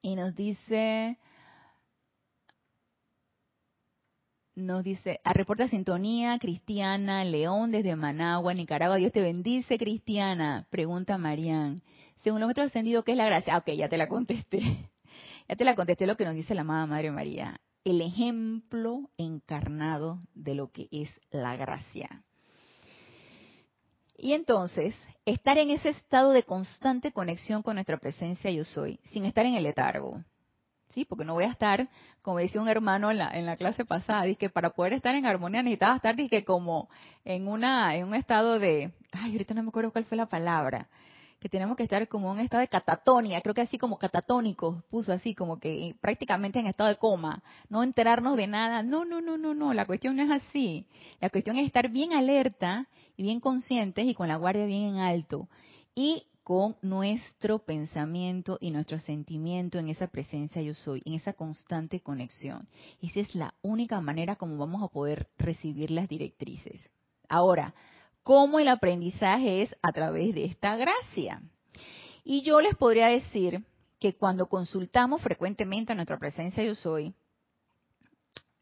Y nos dice, Nos dice, a reporta sintonía, Cristiana, León desde Managua, Nicaragua. Dios te bendice, Cristiana. Pregunta Marian. Según los metros ascendidos, ¿qué es la gracia? Ah, ok, ya te la contesté. ya te la contesté lo que nos dice la amada Madre María. El ejemplo encarnado de lo que es la gracia. Y entonces, estar en ese estado de constante conexión con nuestra presencia yo soy, sin estar en el letargo, sí, porque no voy a estar, como decía un hermano en la, en la clase pasada, que para poder estar en armonía necesitaba estar, que como en una, en un estado de, ay, ahorita no me acuerdo cuál fue la palabra, que tenemos que estar como en un estado de catatonia, creo que así como catatónicos, puso así como que prácticamente en estado de coma, no enterarnos de nada, no, no, no, no, no, la cuestión no es así, la cuestión es estar bien alerta y bien conscientes y con la guardia bien en alto. Y con nuestro pensamiento y nuestro sentimiento en esa presencia yo soy, en esa constante conexión. Esa es la única manera como vamos a poder recibir las directrices. Ahora, ¿cómo el aprendizaje es a través de esta gracia? Y yo les podría decir que cuando consultamos frecuentemente a nuestra presencia yo soy,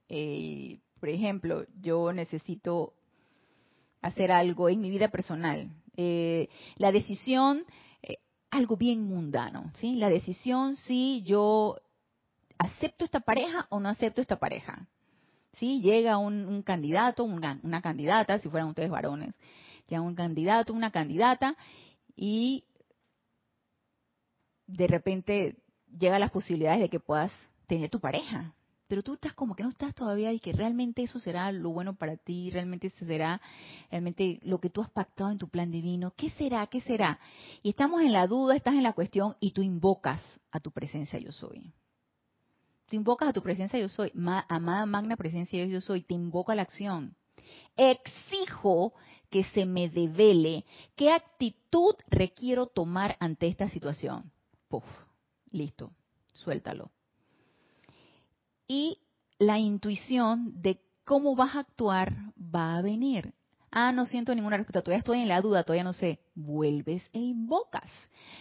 eh, por ejemplo, yo necesito hacer algo en mi vida personal, eh, la decisión, eh, algo bien mundano, ¿sí? La decisión si yo acepto esta pareja o no acepto esta pareja. ¿Sí? Llega un, candidato, una, una, candidata, si fueran ustedes varones, llega un candidato, una candidata, y de repente llega las posibilidades de que puedas tener tu pareja, pero tú estás como que no estás todavía y que realmente eso será lo bueno para ti, realmente eso será realmente lo que tú has pactado en tu plan divino. ¿Qué será? ¿Qué será? Y estamos en la duda, estás en la cuestión y tú invocas a tu presencia yo soy. Tú invocas a tu presencia yo soy, amada magna presencia yo soy, te invoca a la acción. Exijo que se me devele qué actitud requiero tomar ante esta situación. Puf, listo, suéltalo y la intuición de cómo vas a actuar va a venir. Ah, no siento ninguna respuesta, todavía estoy en la duda, todavía no sé. Vuelves e invocas.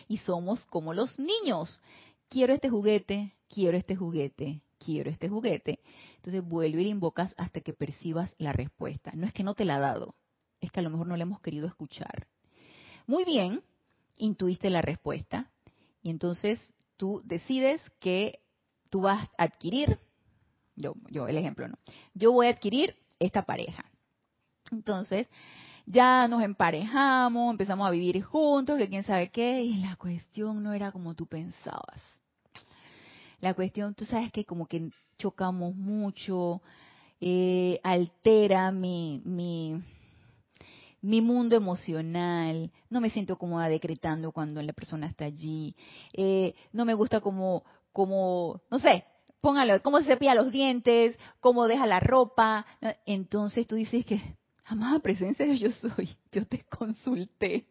Y somos como los niños. Quiero este juguete, quiero este juguete, quiero este juguete. Entonces vuelve e invocas hasta que percibas la respuesta. No es que no te la ha dado, es que a lo mejor no la hemos querido escuchar. Muy bien, intuiste la respuesta y entonces tú decides que tú vas a adquirir yo, yo el ejemplo, ¿no? Yo voy a adquirir esta pareja. Entonces, ya nos emparejamos, empezamos a vivir juntos, que quién sabe qué, y la cuestión no era como tú pensabas. La cuestión, tú sabes que como que chocamos mucho, eh, altera mi, mi, mi mundo emocional, no me siento cómoda decretando cuando la persona está allí, eh, no me gusta como, como, no sé, póngalo, cómo se cepilla los dientes, cómo deja la ropa. Entonces tú dices que, amada presencia de yo soy, yo te consulté.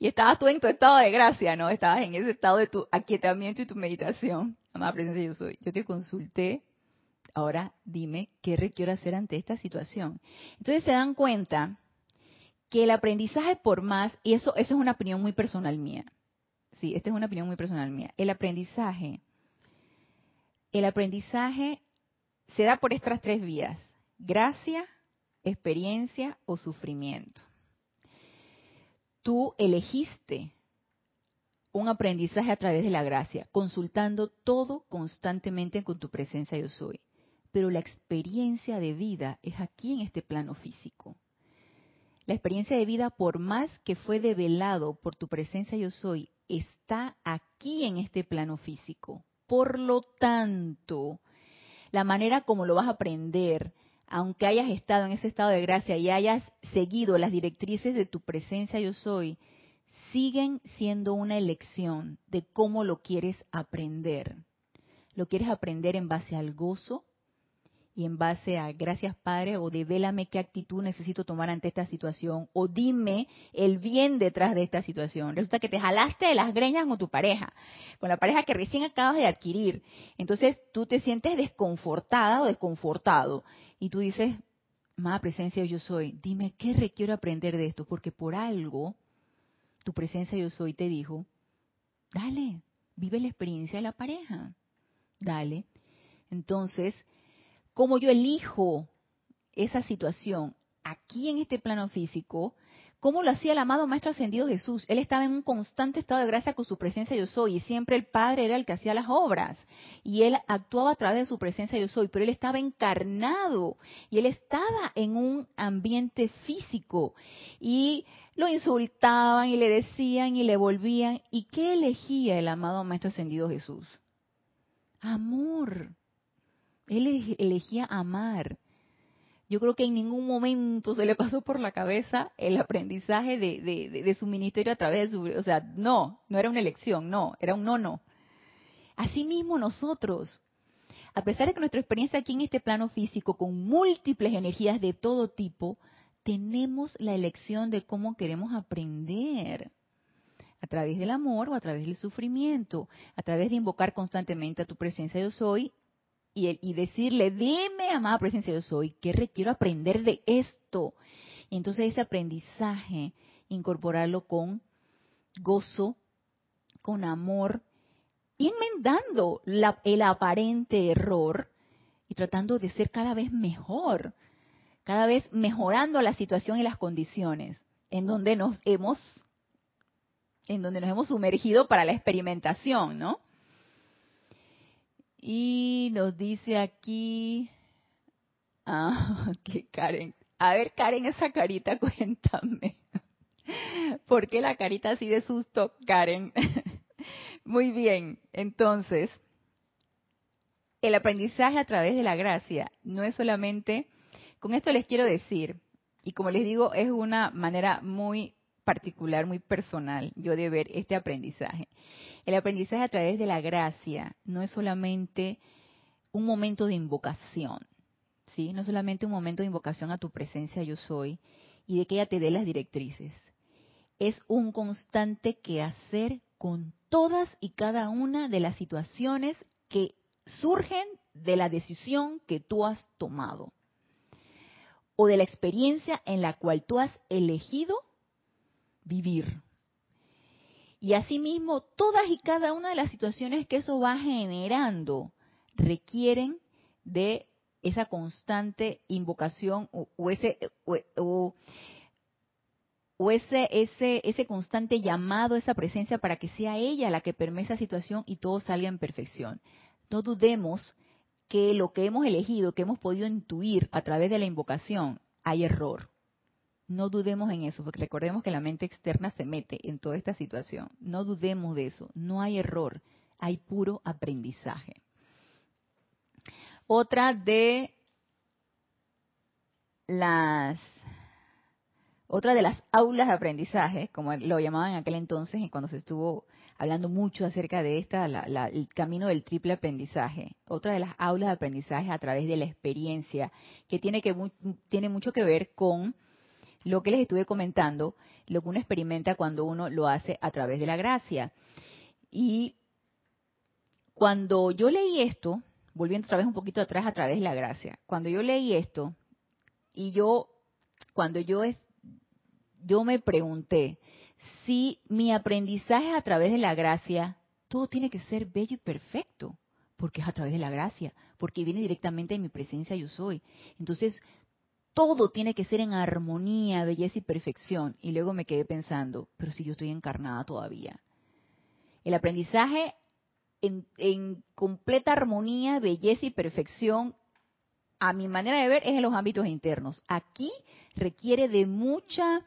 Y estabas tú en tu estado de gracia, ¿no? Estabas en ese estado de tu aquietamiento y tu meditación. Amada presencia yo soy, yo te consulté. Ahora dime qué requiero hacer ante esta situación. Entonces se dan cuenta que el aprendizaje por más, y eso, eso es una opinión muy personal mía. Sí, esta es una opinión muy personal mía. El aprendizaje el aprendizaje se da por estas tres vías, gracia, experiencia o sufrimiento. Tú elegiste un aprendizaje a través de la gracia, consultando todo constantemente con tu presencia yo soy. Pero la experiencia de vida es aquí en este plano físico. La experiencia de vida, por más que fue develado por tu presencia yo soy, está aquí en este plano físico. Por lo tanto, la manera como lo vas a aprender, aunque hayas estado en ese estado de gracia y hayas seguido las directrices de tu presencia yo soy, siguen siendo una elección de cómo lo quieres aprender. ¿Lo quieres aprender en base al gozo, y en base a gracias Padre o devélame qué actitud necesito tomar ante esta situación o dime el bien detrás de esta situación. Resulta que te jalaste de las greñas con tu pareja, con la pareja que recién acabas de adquirir. Entonces tú te sientes desconfortada o desconfortado y tú dices, más presencia yo soy, dime qué requiero aprender de esto, porque por algo tu presencia yo soy te dijo, dale, vive la experiencia de la pareja, dale. Entonces, cómo yo elijo esa situación aquí en este plano físico, cómo lo hacía el amado Maestro Ascendido Jesús. Él estaba en un constante estado de gracia con su presencia yo soy y siempre el Padre era el que hacía las obras y él actuaba a través de su presencia yo soy, pero él estaba encarnado y él estaba en un ambiente físico y lo insultaban y le decían y le volvían. ¿Y qué elegía el amado Maestro Ascendido Jesús? Amor. Él elegía amar. yo creo que en ningún momento se le pasó por la cabeza el aprendizaje de, de, su ministerio a través de su... O sea, no, no era una elección, no, era un no, no. Asimismo nosotros, a pesar de que nuestra experiencia aquí en este plano físico, con múltiples energías de todo tipo, tenemos la elección de cómo queremos aprender. A través del amor o a través del sufrimiento, a través de invocar constantemente a tu presencia yo soy y, decirle, dime, amada presencia yo soy, ¿qué requiero aprender de esto? Y entonces ese aprendizaje, incorporarlo con gozo, con amor, enmendando el aparente error y tratando de ser cada vez mejor, cada vez mejorando la situación y las condiciones en donde nos hemos en donde nos hemos sumergido para la experimentación, ¿no? Y nos dice aquí, ah, que Karen, a ver Karen, esa carita, cuéntame. ¿Por qué la carita así de susto, Karen? Muy bien, entonces, el aprendizaje a través de la gracia no es solamente, con esto les quiero decir, y como les digo, es una manera muy particular, muy personal, yo de ver este aprendizaje. El aprendizaje a través de la gracia no es solamente un momento de invocación, ¿sí? No es solamente un momento de invocación a tu presencia yo soy y de que ella te dé las directrices. Es un constante quehacer con todas y cada una de las situaciones que surgen de la decisión que tú has tomado o de la experiencia en la cual tú has elegido vivir. Y asimismo, todas y cada una de las situaciones que eso va generando requieren de esa constante invocación o, ese o, ese, ese, ese constante llamado, esa presencia para que sea ella la que permee esa situación y todo salga en perfección. No dudemos que lo que hemos elegido, que hemos podido intuir a través de la invocación, hay error. No dudemos en eso, porque recordemos que la mente externa se mete en toda esta situación. No dudemos de eso. No hay error, hay puro aprendizaje. Otra de las otra de las aulas de aprendizaje, como lo llamaban en aquel entonces, cuando se estuvo hablando mucho acerca de esta, el camino del triple aprendizaje. Otra de las aulas de aprendizaje a través de la experiencia, que tiene, que, tiene mucho que ver con lo que les estuve comentando, lo que uno experimenta cuando uno lo hace a través de la gracia. Y cuando yo leí esto, volviendo otra vez un poquito atrás a través de la gracia, cuando yo leí esto y yo, cuando yo es, yo me pregunté si mi aprendizaje a través de la gracia, todo tiene que ser bello y perfecto, porque es a través de la gracia, porque viene directamente de mi presencia yo soy. Entonces, todo tiene que ser en armonía, belleza y perfección. Y luego me quedé pensando, pero si yo estoy encarnada todavía. El aprendizaje en, completa armonía, belleza y perfección, a mi manera de ver, es en los ámbitos internos. Aquí requiere de mucha,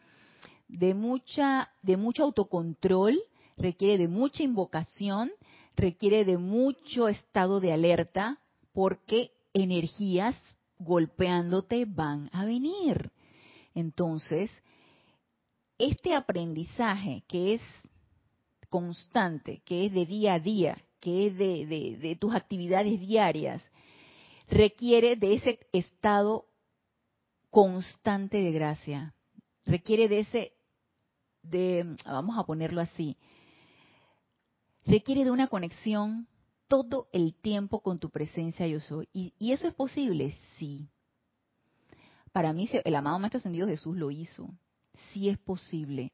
de mucha, de mucho autocontrol, requiere de mucha invocación, requiere de mucho estado de alerta, porque energías golpeándote van a venir. Entonces, este aprendizaje que es constante, que es de día a día, que es de, tus actividades diarias, requiere de ese estado constante de gracia, requiere de ese, de, vamos a ponerlo así, requiere de una conexión todo el tiempo con tu presencia yo soy. ¿Y, eso es posible? Sí. Para mí el amado Maestro Ascendido Jesús lo hizo. Sí es posible.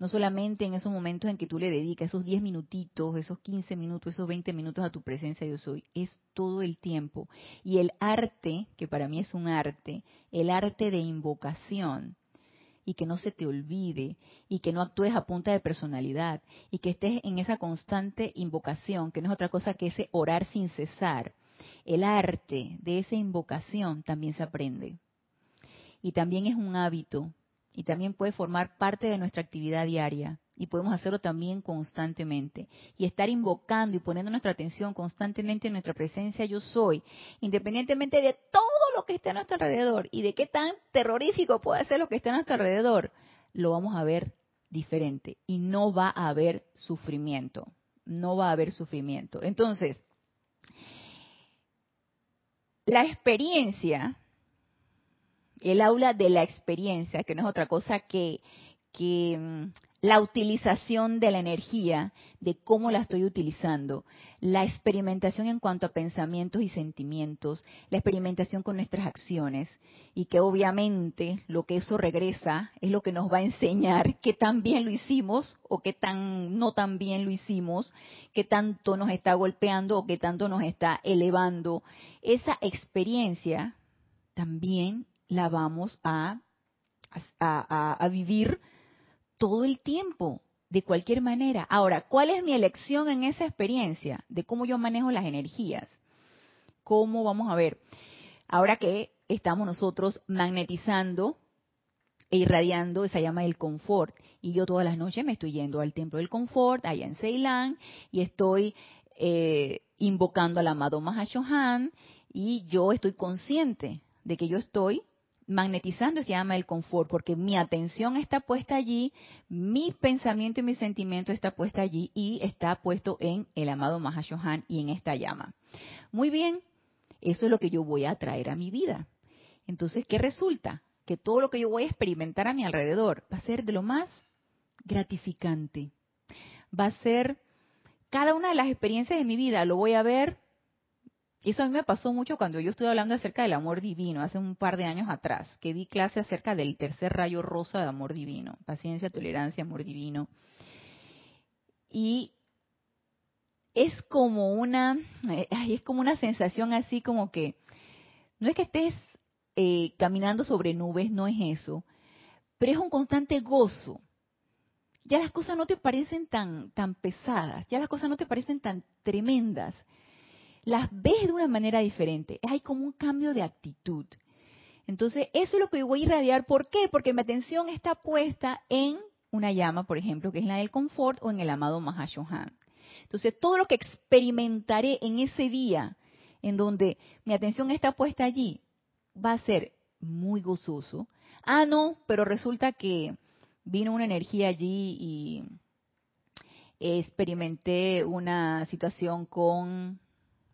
No solamente en esos momentos en que tú le dedicas esos 10 minutitos, esos 15 minutos, esos 20 minutos a tu presencia yo soy, es todo el tiempo. Y el arte, que para mí es un arte, el arte de invocación, y que no se te olvide y que no actúes a punta de personalidad y que estés en esa constante invocación, que no es otra cosa que ese orar sin cesar. El arte de esa invocación también se aprende. Y también es un hábito y también puede formar parte de nuestra actividad diaria y podemos hacerlo también constantemente y estar invocando y poniendo nuestra atención constantemente en nuestra presencia yo soy, independientemente de todo que está a nuestro alrededor y de qué tan terrorífico puede ser lo que está a nuestro alrededor, lo vamos a ver diferente y no va a haber sufrimiento. No va a haber sufrimiento. Entonces, la experiencia, el aula de la experiencia, que no es otra cosa que, que mm, la utilización de la energía, de cómo la estoy utilizando, la experimentación en cuanto a pensamientos y sentimientos, la experimentación con nuestras acciones, y que obviamente lo que eso regresa es lo que nos va a enseñar qué tan bien lo hicimos o qué tan no tan bien lo hicimos, qué tanto nos está golpeando o qué tanto nos está elevando. Esa experiencia también la vamos a, a, a vivir todo el tiempo, de cualquier manera. Ahora, ¿cuál es mi elección en esa experiencia? De cómo yo manejo las energías. ¿Cómo vamos a ver? Ahora que estamos nosotros magnetizando e irradiando esa llama del confort. Y yo todas las noches me estoy yendo al templo del confort, allá en Ceilán, y estoy eh, invocando al amado Mahashohan, y yo estoy consciente de que yo estoy magnetizando se llama el confort, porque mi atención está puesta allí, mi pensamiento y mi sentimiento está puesta allí y está puesto en el amado Mahashohan y en esta llama. Muy bien, eso es lo que yo voy a traer a mi vida. Entonces, ¿qué resulta? Que todo lo que yo voy a experimentar a mi alrededor va a ser de lo más gratificante. Va a ser cada una de las experiencias de mi vida, lo voy a ver eso a mí me pasó mucho cuando yo estuve hablando acerca del amor divino, hace un par de años atrás, que di clase acerca del tercer rayo rosa de amor divino, paciencia, tolerancia, amor divino. Y es como una, es como una sensación así como que, no es que estés eh, caminando sobre nubes, no es eso, pero es un constante gozo. Ya las cosas no te parecen tan, tan pesadas, ya las cosas no te parecen tan tremendas las ves de una manera diferente. Hay como un cambio de actitud. Entonces, eso es lo que voy a irradiar. ¿Por qué? Porque mi atención está puesta en una llama, por ejemplo, que es la del confort o en el amado Mahashohan. Entonces, todo lo que experimentaré en ese día, en donde mi atención está puesta allí, va a ser muy gozoso. Ah, no, pero resulta que vino una energía allí y experimenté una situación con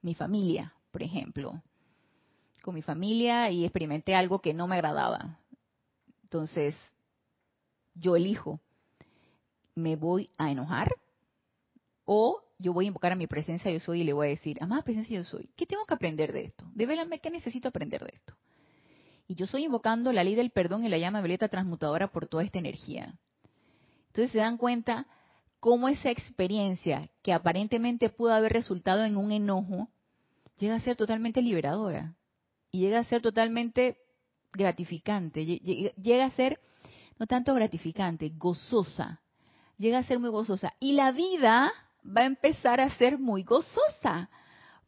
mi familia, por ejemplo, con mi familia y experimenté algo que no me agradaba. Entonces, yo elijo, ¿me voy a enojar? O yo voy a invocar a mi presencia yo soy y le voy a decir, amada presencia yo soy, ¿qué tengo que aprender de esto? Devélame qué necesito aprender de esto. Y yo estoy invocando la ley del perdón y la llama violeta transmutadora por toda esta energía. Entonces se dan cuenta cómo esa experiencia que aparentemente pudo haber resultado en un enojo, llega a ser totalmente liberadora y llega a ser totalmente gratificante, llega a ser no tanto gratificante, gozosa, llega a ser muy gozosa. Y la vida va a empezar a ser muy gozosa,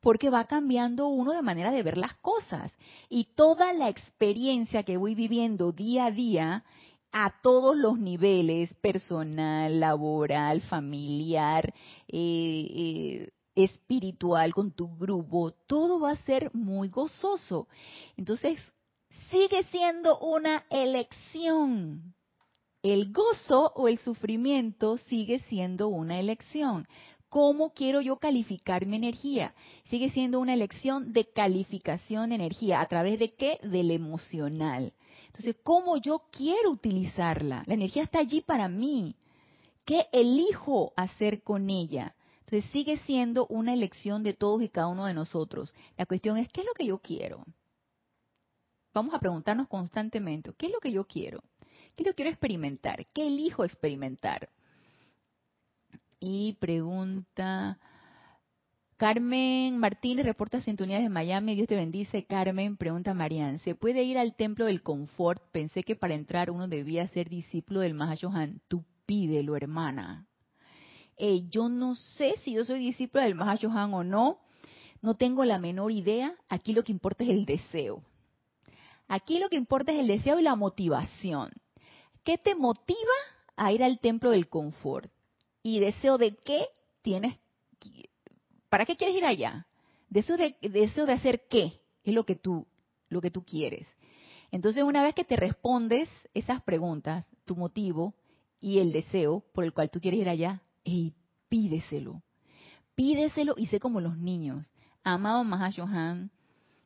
porque va cambiando uno de manera de ver las cosas. Y toda la experiencia que voy viviendo día a día a todos los niveles, personal, laboral, familiar, eh, eh, espiritual, con tu grupo, todo va a ser muy gozoso. Entonces, sigue siendo una elección. El gozo o el sufrimiento sigue siendo una elección. ¿Cómo quiero yo calificar mi energía? Sigue siendo una elección de calificación de energía. ¿A través de qué? Del emocional. Entonces, ¿cómo yo quiero utilizarla? La energía está allí para mí. ¿Qué elijo hacer con ella? Entonces, sigue siendo una elección de todos y cada uno de nosotros. La cuestión es, ¿qué es lo que yo quiero? Vamos a preguntarnos constantemente, ¿qué es lo que yo quiero? ¿Qué lo quiero experimentar? ¿Qué elijo experimentar? Y pregunta, Carmen Martínez reporta sintonía de Miami. Dios te bendice. Carmen pregunta Marian, ¿se puede ir al templo del confort? Pensé que para entrar uno debía ser discípulo del Mahashohan. Tú pídelo, hermana. yo no sé si yo soy discípulo del Mahashohan o no. No tengo la menor idea. Aquí lo que importa es el deseo. Aquí lo que importa es el deseo y la motivación. ¿Qué te motiva a ir al templo del confort? ¿Y deseo de qué tienes ¿Para qué quieres ir allá? Deseo de, deseo de hacer qué es lo que tú lo que tú quieres. Entonces, una vez que te respondes esas preguntas, tu motivo y el deseo por el cual tú quieres ir allá, y pídeselo. Pídeselo y sé como los niños. Amado Mahashohan,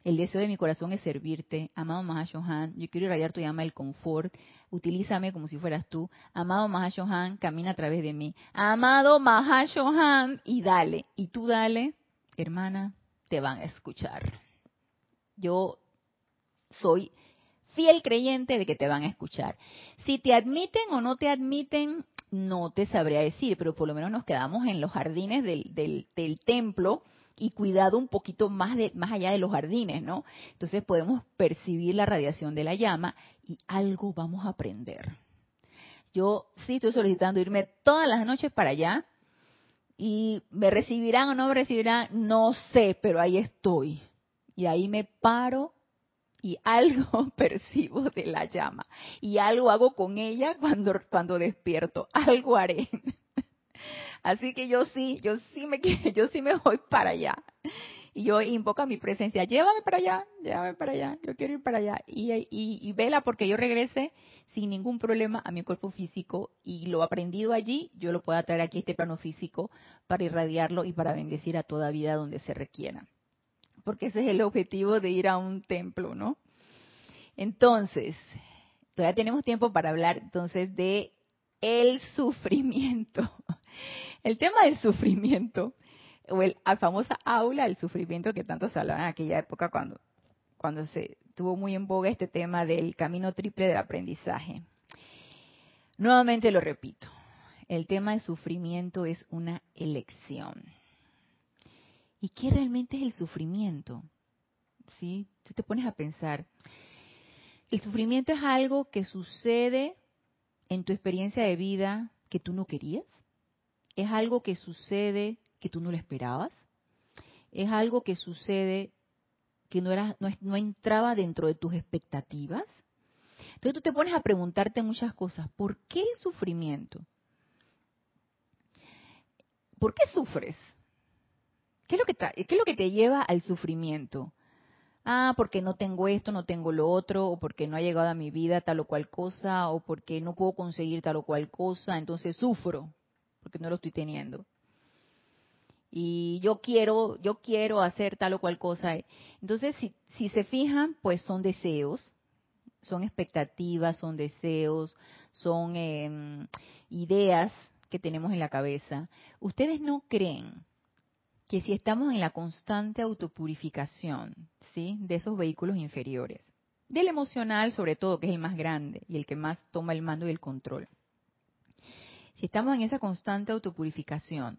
el deseo de mi corazón es servirte. Amado Mahashohan, yo quiero irradiar tu llama del confort. Utilízame como si fueras tú. Amado Mahashohan, camina a través de mí. Amado Mahashohan, y dale. Y tú dale, hermana, te van a escuchar. Yo soy fiel creyente de que te van a escuchar. Si te admiten o no te admiten, no te sabría decir, pero por lo menos nos quedamos en los jardines del, del, templo y cuidado un poquito más, de, más allá de los jardines, ¿no? Entonces podemos percibir la radiación de la llama y algo vamos a aprender. Yo sí estoy solicitando irme todas las noches para allá y me recibirán o no me recibirán, no sé, pero ahí estoy. Y ahí me paro y algo percibo de la llama y algo hago con ella cuando cuando despierto, algo haré. Así que yo sí, yo sí me yo sí me voy para allá. Y yo invoco mi presencia, llévame para allá, llévame para allá, yo quiero ir para allá. Y, y, vela porque yo regrese sin ningún problema a mi cuerpo físico y lo aprendido allí, yo lo puedo traer aquí a este plano físico para irradiarlo y para bendecir a toda vida donde se requiera porque ese es el objetivo de ir a un templo, ¿no? Entonces, todavía tenemos tiempo para hablar entonces de el sufrimiento. El tema del sufrimiento, o el, la famosa aula del sufrimiento que tanto se hablaba en aquella época cuando, cuando se tuvo muy en boga este tema del camino triple del aprendizaje. Nuevamente lo repito, el tema del sufrimiento es una elección. ¿Y qué realmente es el sufrimiento? ¿Sí? Si te pones a pensar, el sufrimiento es algo que sucede en tu experiencia de vida que tú no querías. Es algo que sucede que tú no lo esperabas. Es algo que sucede que no, no, no entraba dentro de tus expectativas. Entonces tú te pones a preguntarte muchas cosas. ¿Por qué el sufrimiento? ¿Por qué sufres? ¿Qué lo que, qué es lo que te lleva al sufrimiento? Ah, porque no tengo esto, no tengo lo otro, o porque no ha llegado a mi vida tal o cual cosa, o porque no puedo conseguir tal o cual cosa, entonces sufro porque no lo estoy teniendo. Y yo quiero, yo quiero hacer tal o cual cosa. Entonces, si, se fijan, pues son deseos, son expectativas, son deseos, son em, ideas que tenemos en la cabeza. ¿Ustedes no creen que si estamos en la constante autopurificación, ¿sí? De esos vehículos inferiores, del emocional sobre todo, que es el más grande y el que más toma el mando y el control. Si estamos en esa constante autopurificación,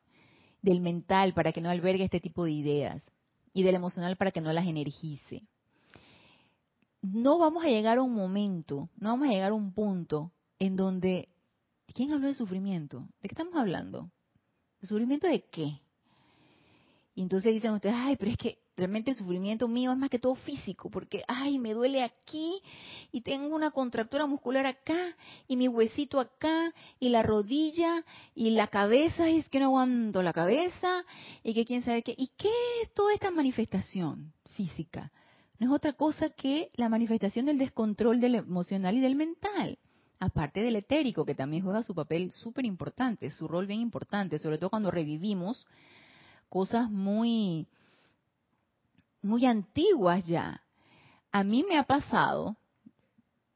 del mental para que no albergue este tipo de ideas y del emocional para que no las energice, no vamos a llegar a un momento, no vamos a llegar a un punto en donde, ¿quién habló de sufrimiento? ¿De qué estamos hablando? ¿De sufrimiento de qué? Y entonces dicen ustedes, ay, pero es que realmente el sufrimiento mío es más que todo físico, porque, ay, me duele aquí y tengo una contractura muscular acá y mi huesito acá y la rodilla y la cabeza, y es que no aguanto la cabeza y que quién sabe qué. ¿Y qué es toda esta manifestación física? No es otra cosa que la manifestación del descontrol del emocional y del mental aparte del etérico, que también juega su papel súper importante, su rol bien importante, sobre todo cuando revivimos cosas muy, muy antiguas ya. A mí me ha pasado,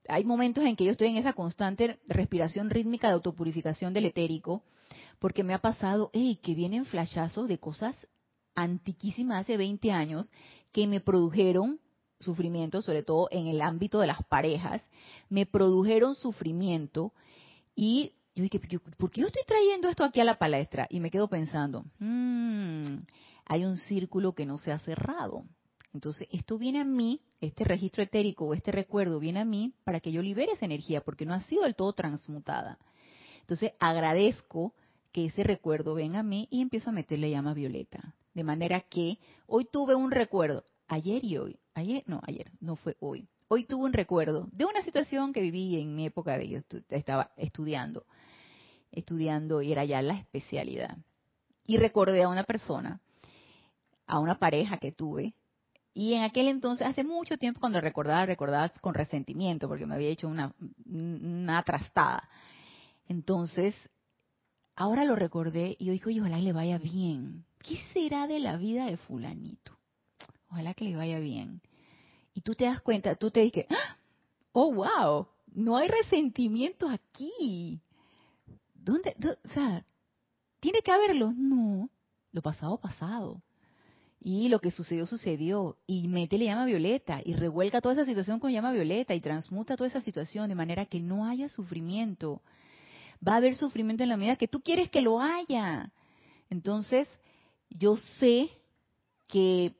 hay momentos en que yo estoy en esa constante respiración rítmica de autopurificación del etérico, porque me ha pasado, hey, que vienen flashazos de cosas antiquísimas hace 20 años que me produjeron sufrimiento, sobre todo en el ámbito de las parejas, me produjeron sufrimiento y yo dije, ¿por qué yo estoy trayendo esto aquí a la palestra? Y me quedo pensando, mmm, hay un círculo que no se ha cerrado. Entonces, esto viene a mí, este registro etérico o este recuerdo viene a mí para que yo libere esa energía, porque no ha sido del todo transmutada. Entonces, agradezco que ese recuerdo venga a mí y empiezo a meterle llama violeta. De manera que hoy tuve un recuerdo, ayer y hoy, ayer, no, ayer, no fue hoy. Hoy tuve un recuerdo de una situación que viví en mi época de yo estaba estudiando estudiando y era ya la especialidad. Y recordé a una persona, a una pareja que tuve, Y en aquel entonces, hace mucho tiempo, cuando recordaba, recordaba con resentimiento, porque me había hecho una, una trastada. Entonces, ahora lo recordé y yo digo, ojalá le vaya bien. ¿Qué será de la vida de fulanito? Ojalá que le vaya bien. Y tú te das cuenta, tú te dices, ¡Ah! oh, wow, no hay resentimiento aquí. ¿Dónde? O sea, ¿tiene que haberlo? No, lo pasado, pasado. Y lo que sucedió, sucedió. Y mete le llama violeta y revuelca toda esa situación con llama violeta y transmuta toda esa situación de manera que no haya sufrimiento. Va a haber sufrimiento en la medida que tú quieres que lo haya. Entonces, yo sé que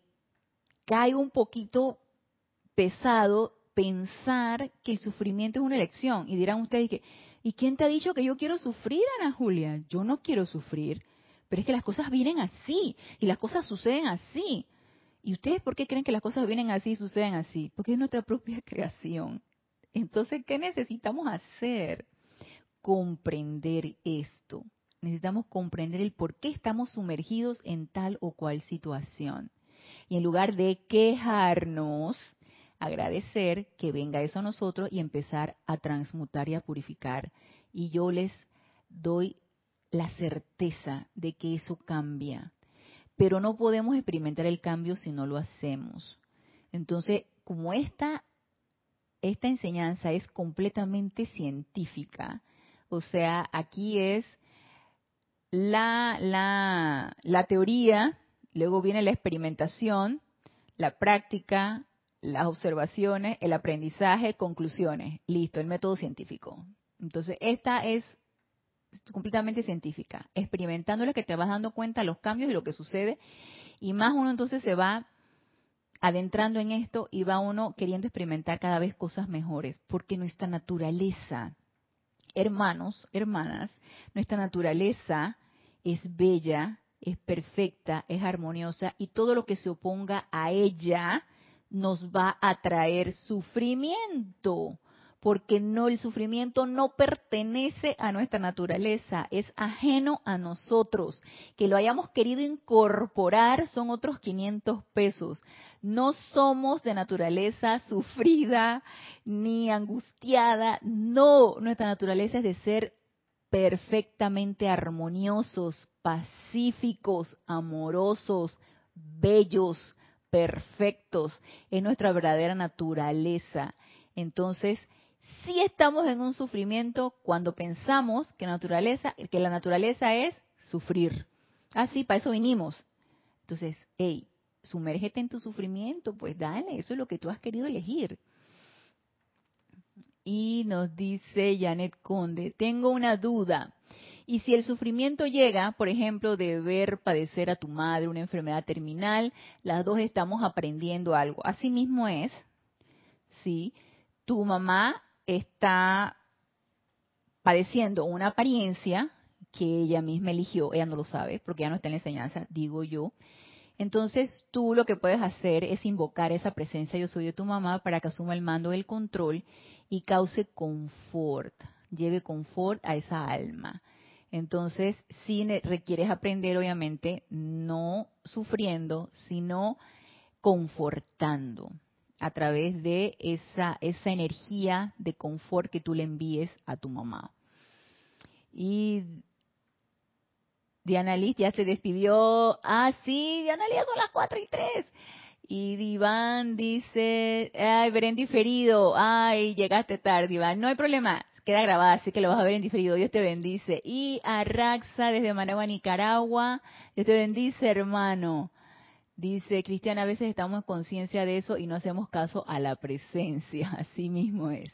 cae un poquito pesado pensar que el sufrimiento es una elección. Y dirán ustedes que, ¿y quién te ha dicho que yo quiero sufrir, Ana Julia? Yo no quiero sufrir. Pero es que las cosas vienen así y las cosas suceden así. ¿Y ustedes por qué creen que las cosas vienen así y suceden así? Porque es nuestra propia creación. Entonces, ¿qué necesitamos hacer? Comprender esto. Necesitamos comprender el por qué estamos sumergidos en tal o cual situación. Y en lugar de quejarnos, agradecer que venga eso a nosotros y empezar a transmutar y a purificar. Y yo les doy la certeza de que eso cambia. Pero no podemos experimentar el cambio si no lo hacemos. Entonces, como esta, esta enseñanza es completamente científica, o sea, aquí es la, la, la teoría, luego viene la experimentación, la práctica, las observaciones, el aprendizaje, conclusiones. Listo, el método científico. Entonces, esta es completamente científica, experimentándole que te vas dando cuenta los cambios y lo que sucede, y más uno entonces se va adentrando en esto y va uno queriendo experimentar cada vez cosas mejores, porque nuestra naturaleza, hermanos, hermanas, nuestra naturaleza es bella, es perfecta, es armoniosa y todo lo que se oponga a ella nos va a traer sufrimiento porque no el sufrimiento no pertenece a nuestra naturaleza, es ajeno a nosotros. Que lo hayamos querido incorporar son otros 500 pesos. No somos de naturaleza sufrida ni angustiada, no, nuestra naturaleza es de ser perfectamente armoniosos, pacíficos, amorosos, bellos, perfectos, es nuestra verdadera naturaleza. Entonces, si estamos en un sufrimiento cuando pensamos que, naturaleza, que la naturaleza es sufrir. Así, ah, para eso vinimos. Entonces, hey, sumérgete en tu sufrimiento, pues dale, eso es lo que tú has querido elegir. Y nos dice Janet Conde, tengo una duda. Y si el sufrimiento llega, por ejemplo, de ver padecer a tu madre una enfermedad terminal, las dos estamos aprendiendo algo. Así mismo es, sí. Tu mamá está padeciendo una apariencia que ella misma eligió, ella no lo sabe porque ya no está en la enseñanza, digo yo. Entonces tú lo que puedes hacer es invocar esa presencia yo soy de tu mamá para que asuma el mando del control y cause confort, lleve confort a esa alma. Entonces, sí requieres aprender, obviamente, no sufriendo, sino confortando a través de esa, esa energía de confort que tú le envíes a tu mamá. Y Diana Liz ya se despidió. Ah, sí, Diana Liz son las 4 y 3. Y Diván dice, ay, ver en diferido. Ay, llegaste tarde, Iván. No hay problema, queda grabada, así que lo vas a ver en diferido. Dios te bendice. Y a Raxa desde Managua, Nicaragua. Dios te bendice, hermano. Dice Cristiana, a veces estamos en conciencia de eso y no hacemos caso a la presencia, así mismo es.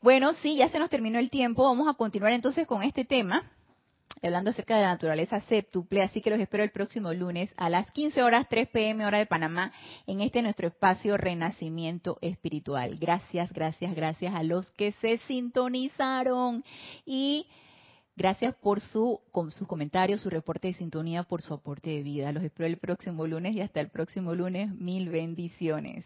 Bueno, sí, ya se nos terminó el tiempo, vamos a continuar entonces con este tema, hablando acerca de la naturaleza séptuple, así que los espero el próximo lunes a las 15 horas 3 pm hora de Panamá en este nuestro espacio Renacimiento Espiritual. Gracias, gracias, gracias a los que se sintonizaron y Gracias por su, con sus comentarios, su reporte de sintonía, por su aporte de vida. Los espero el próximo lunes y hasta el próximo lunes. Mil bendiciones.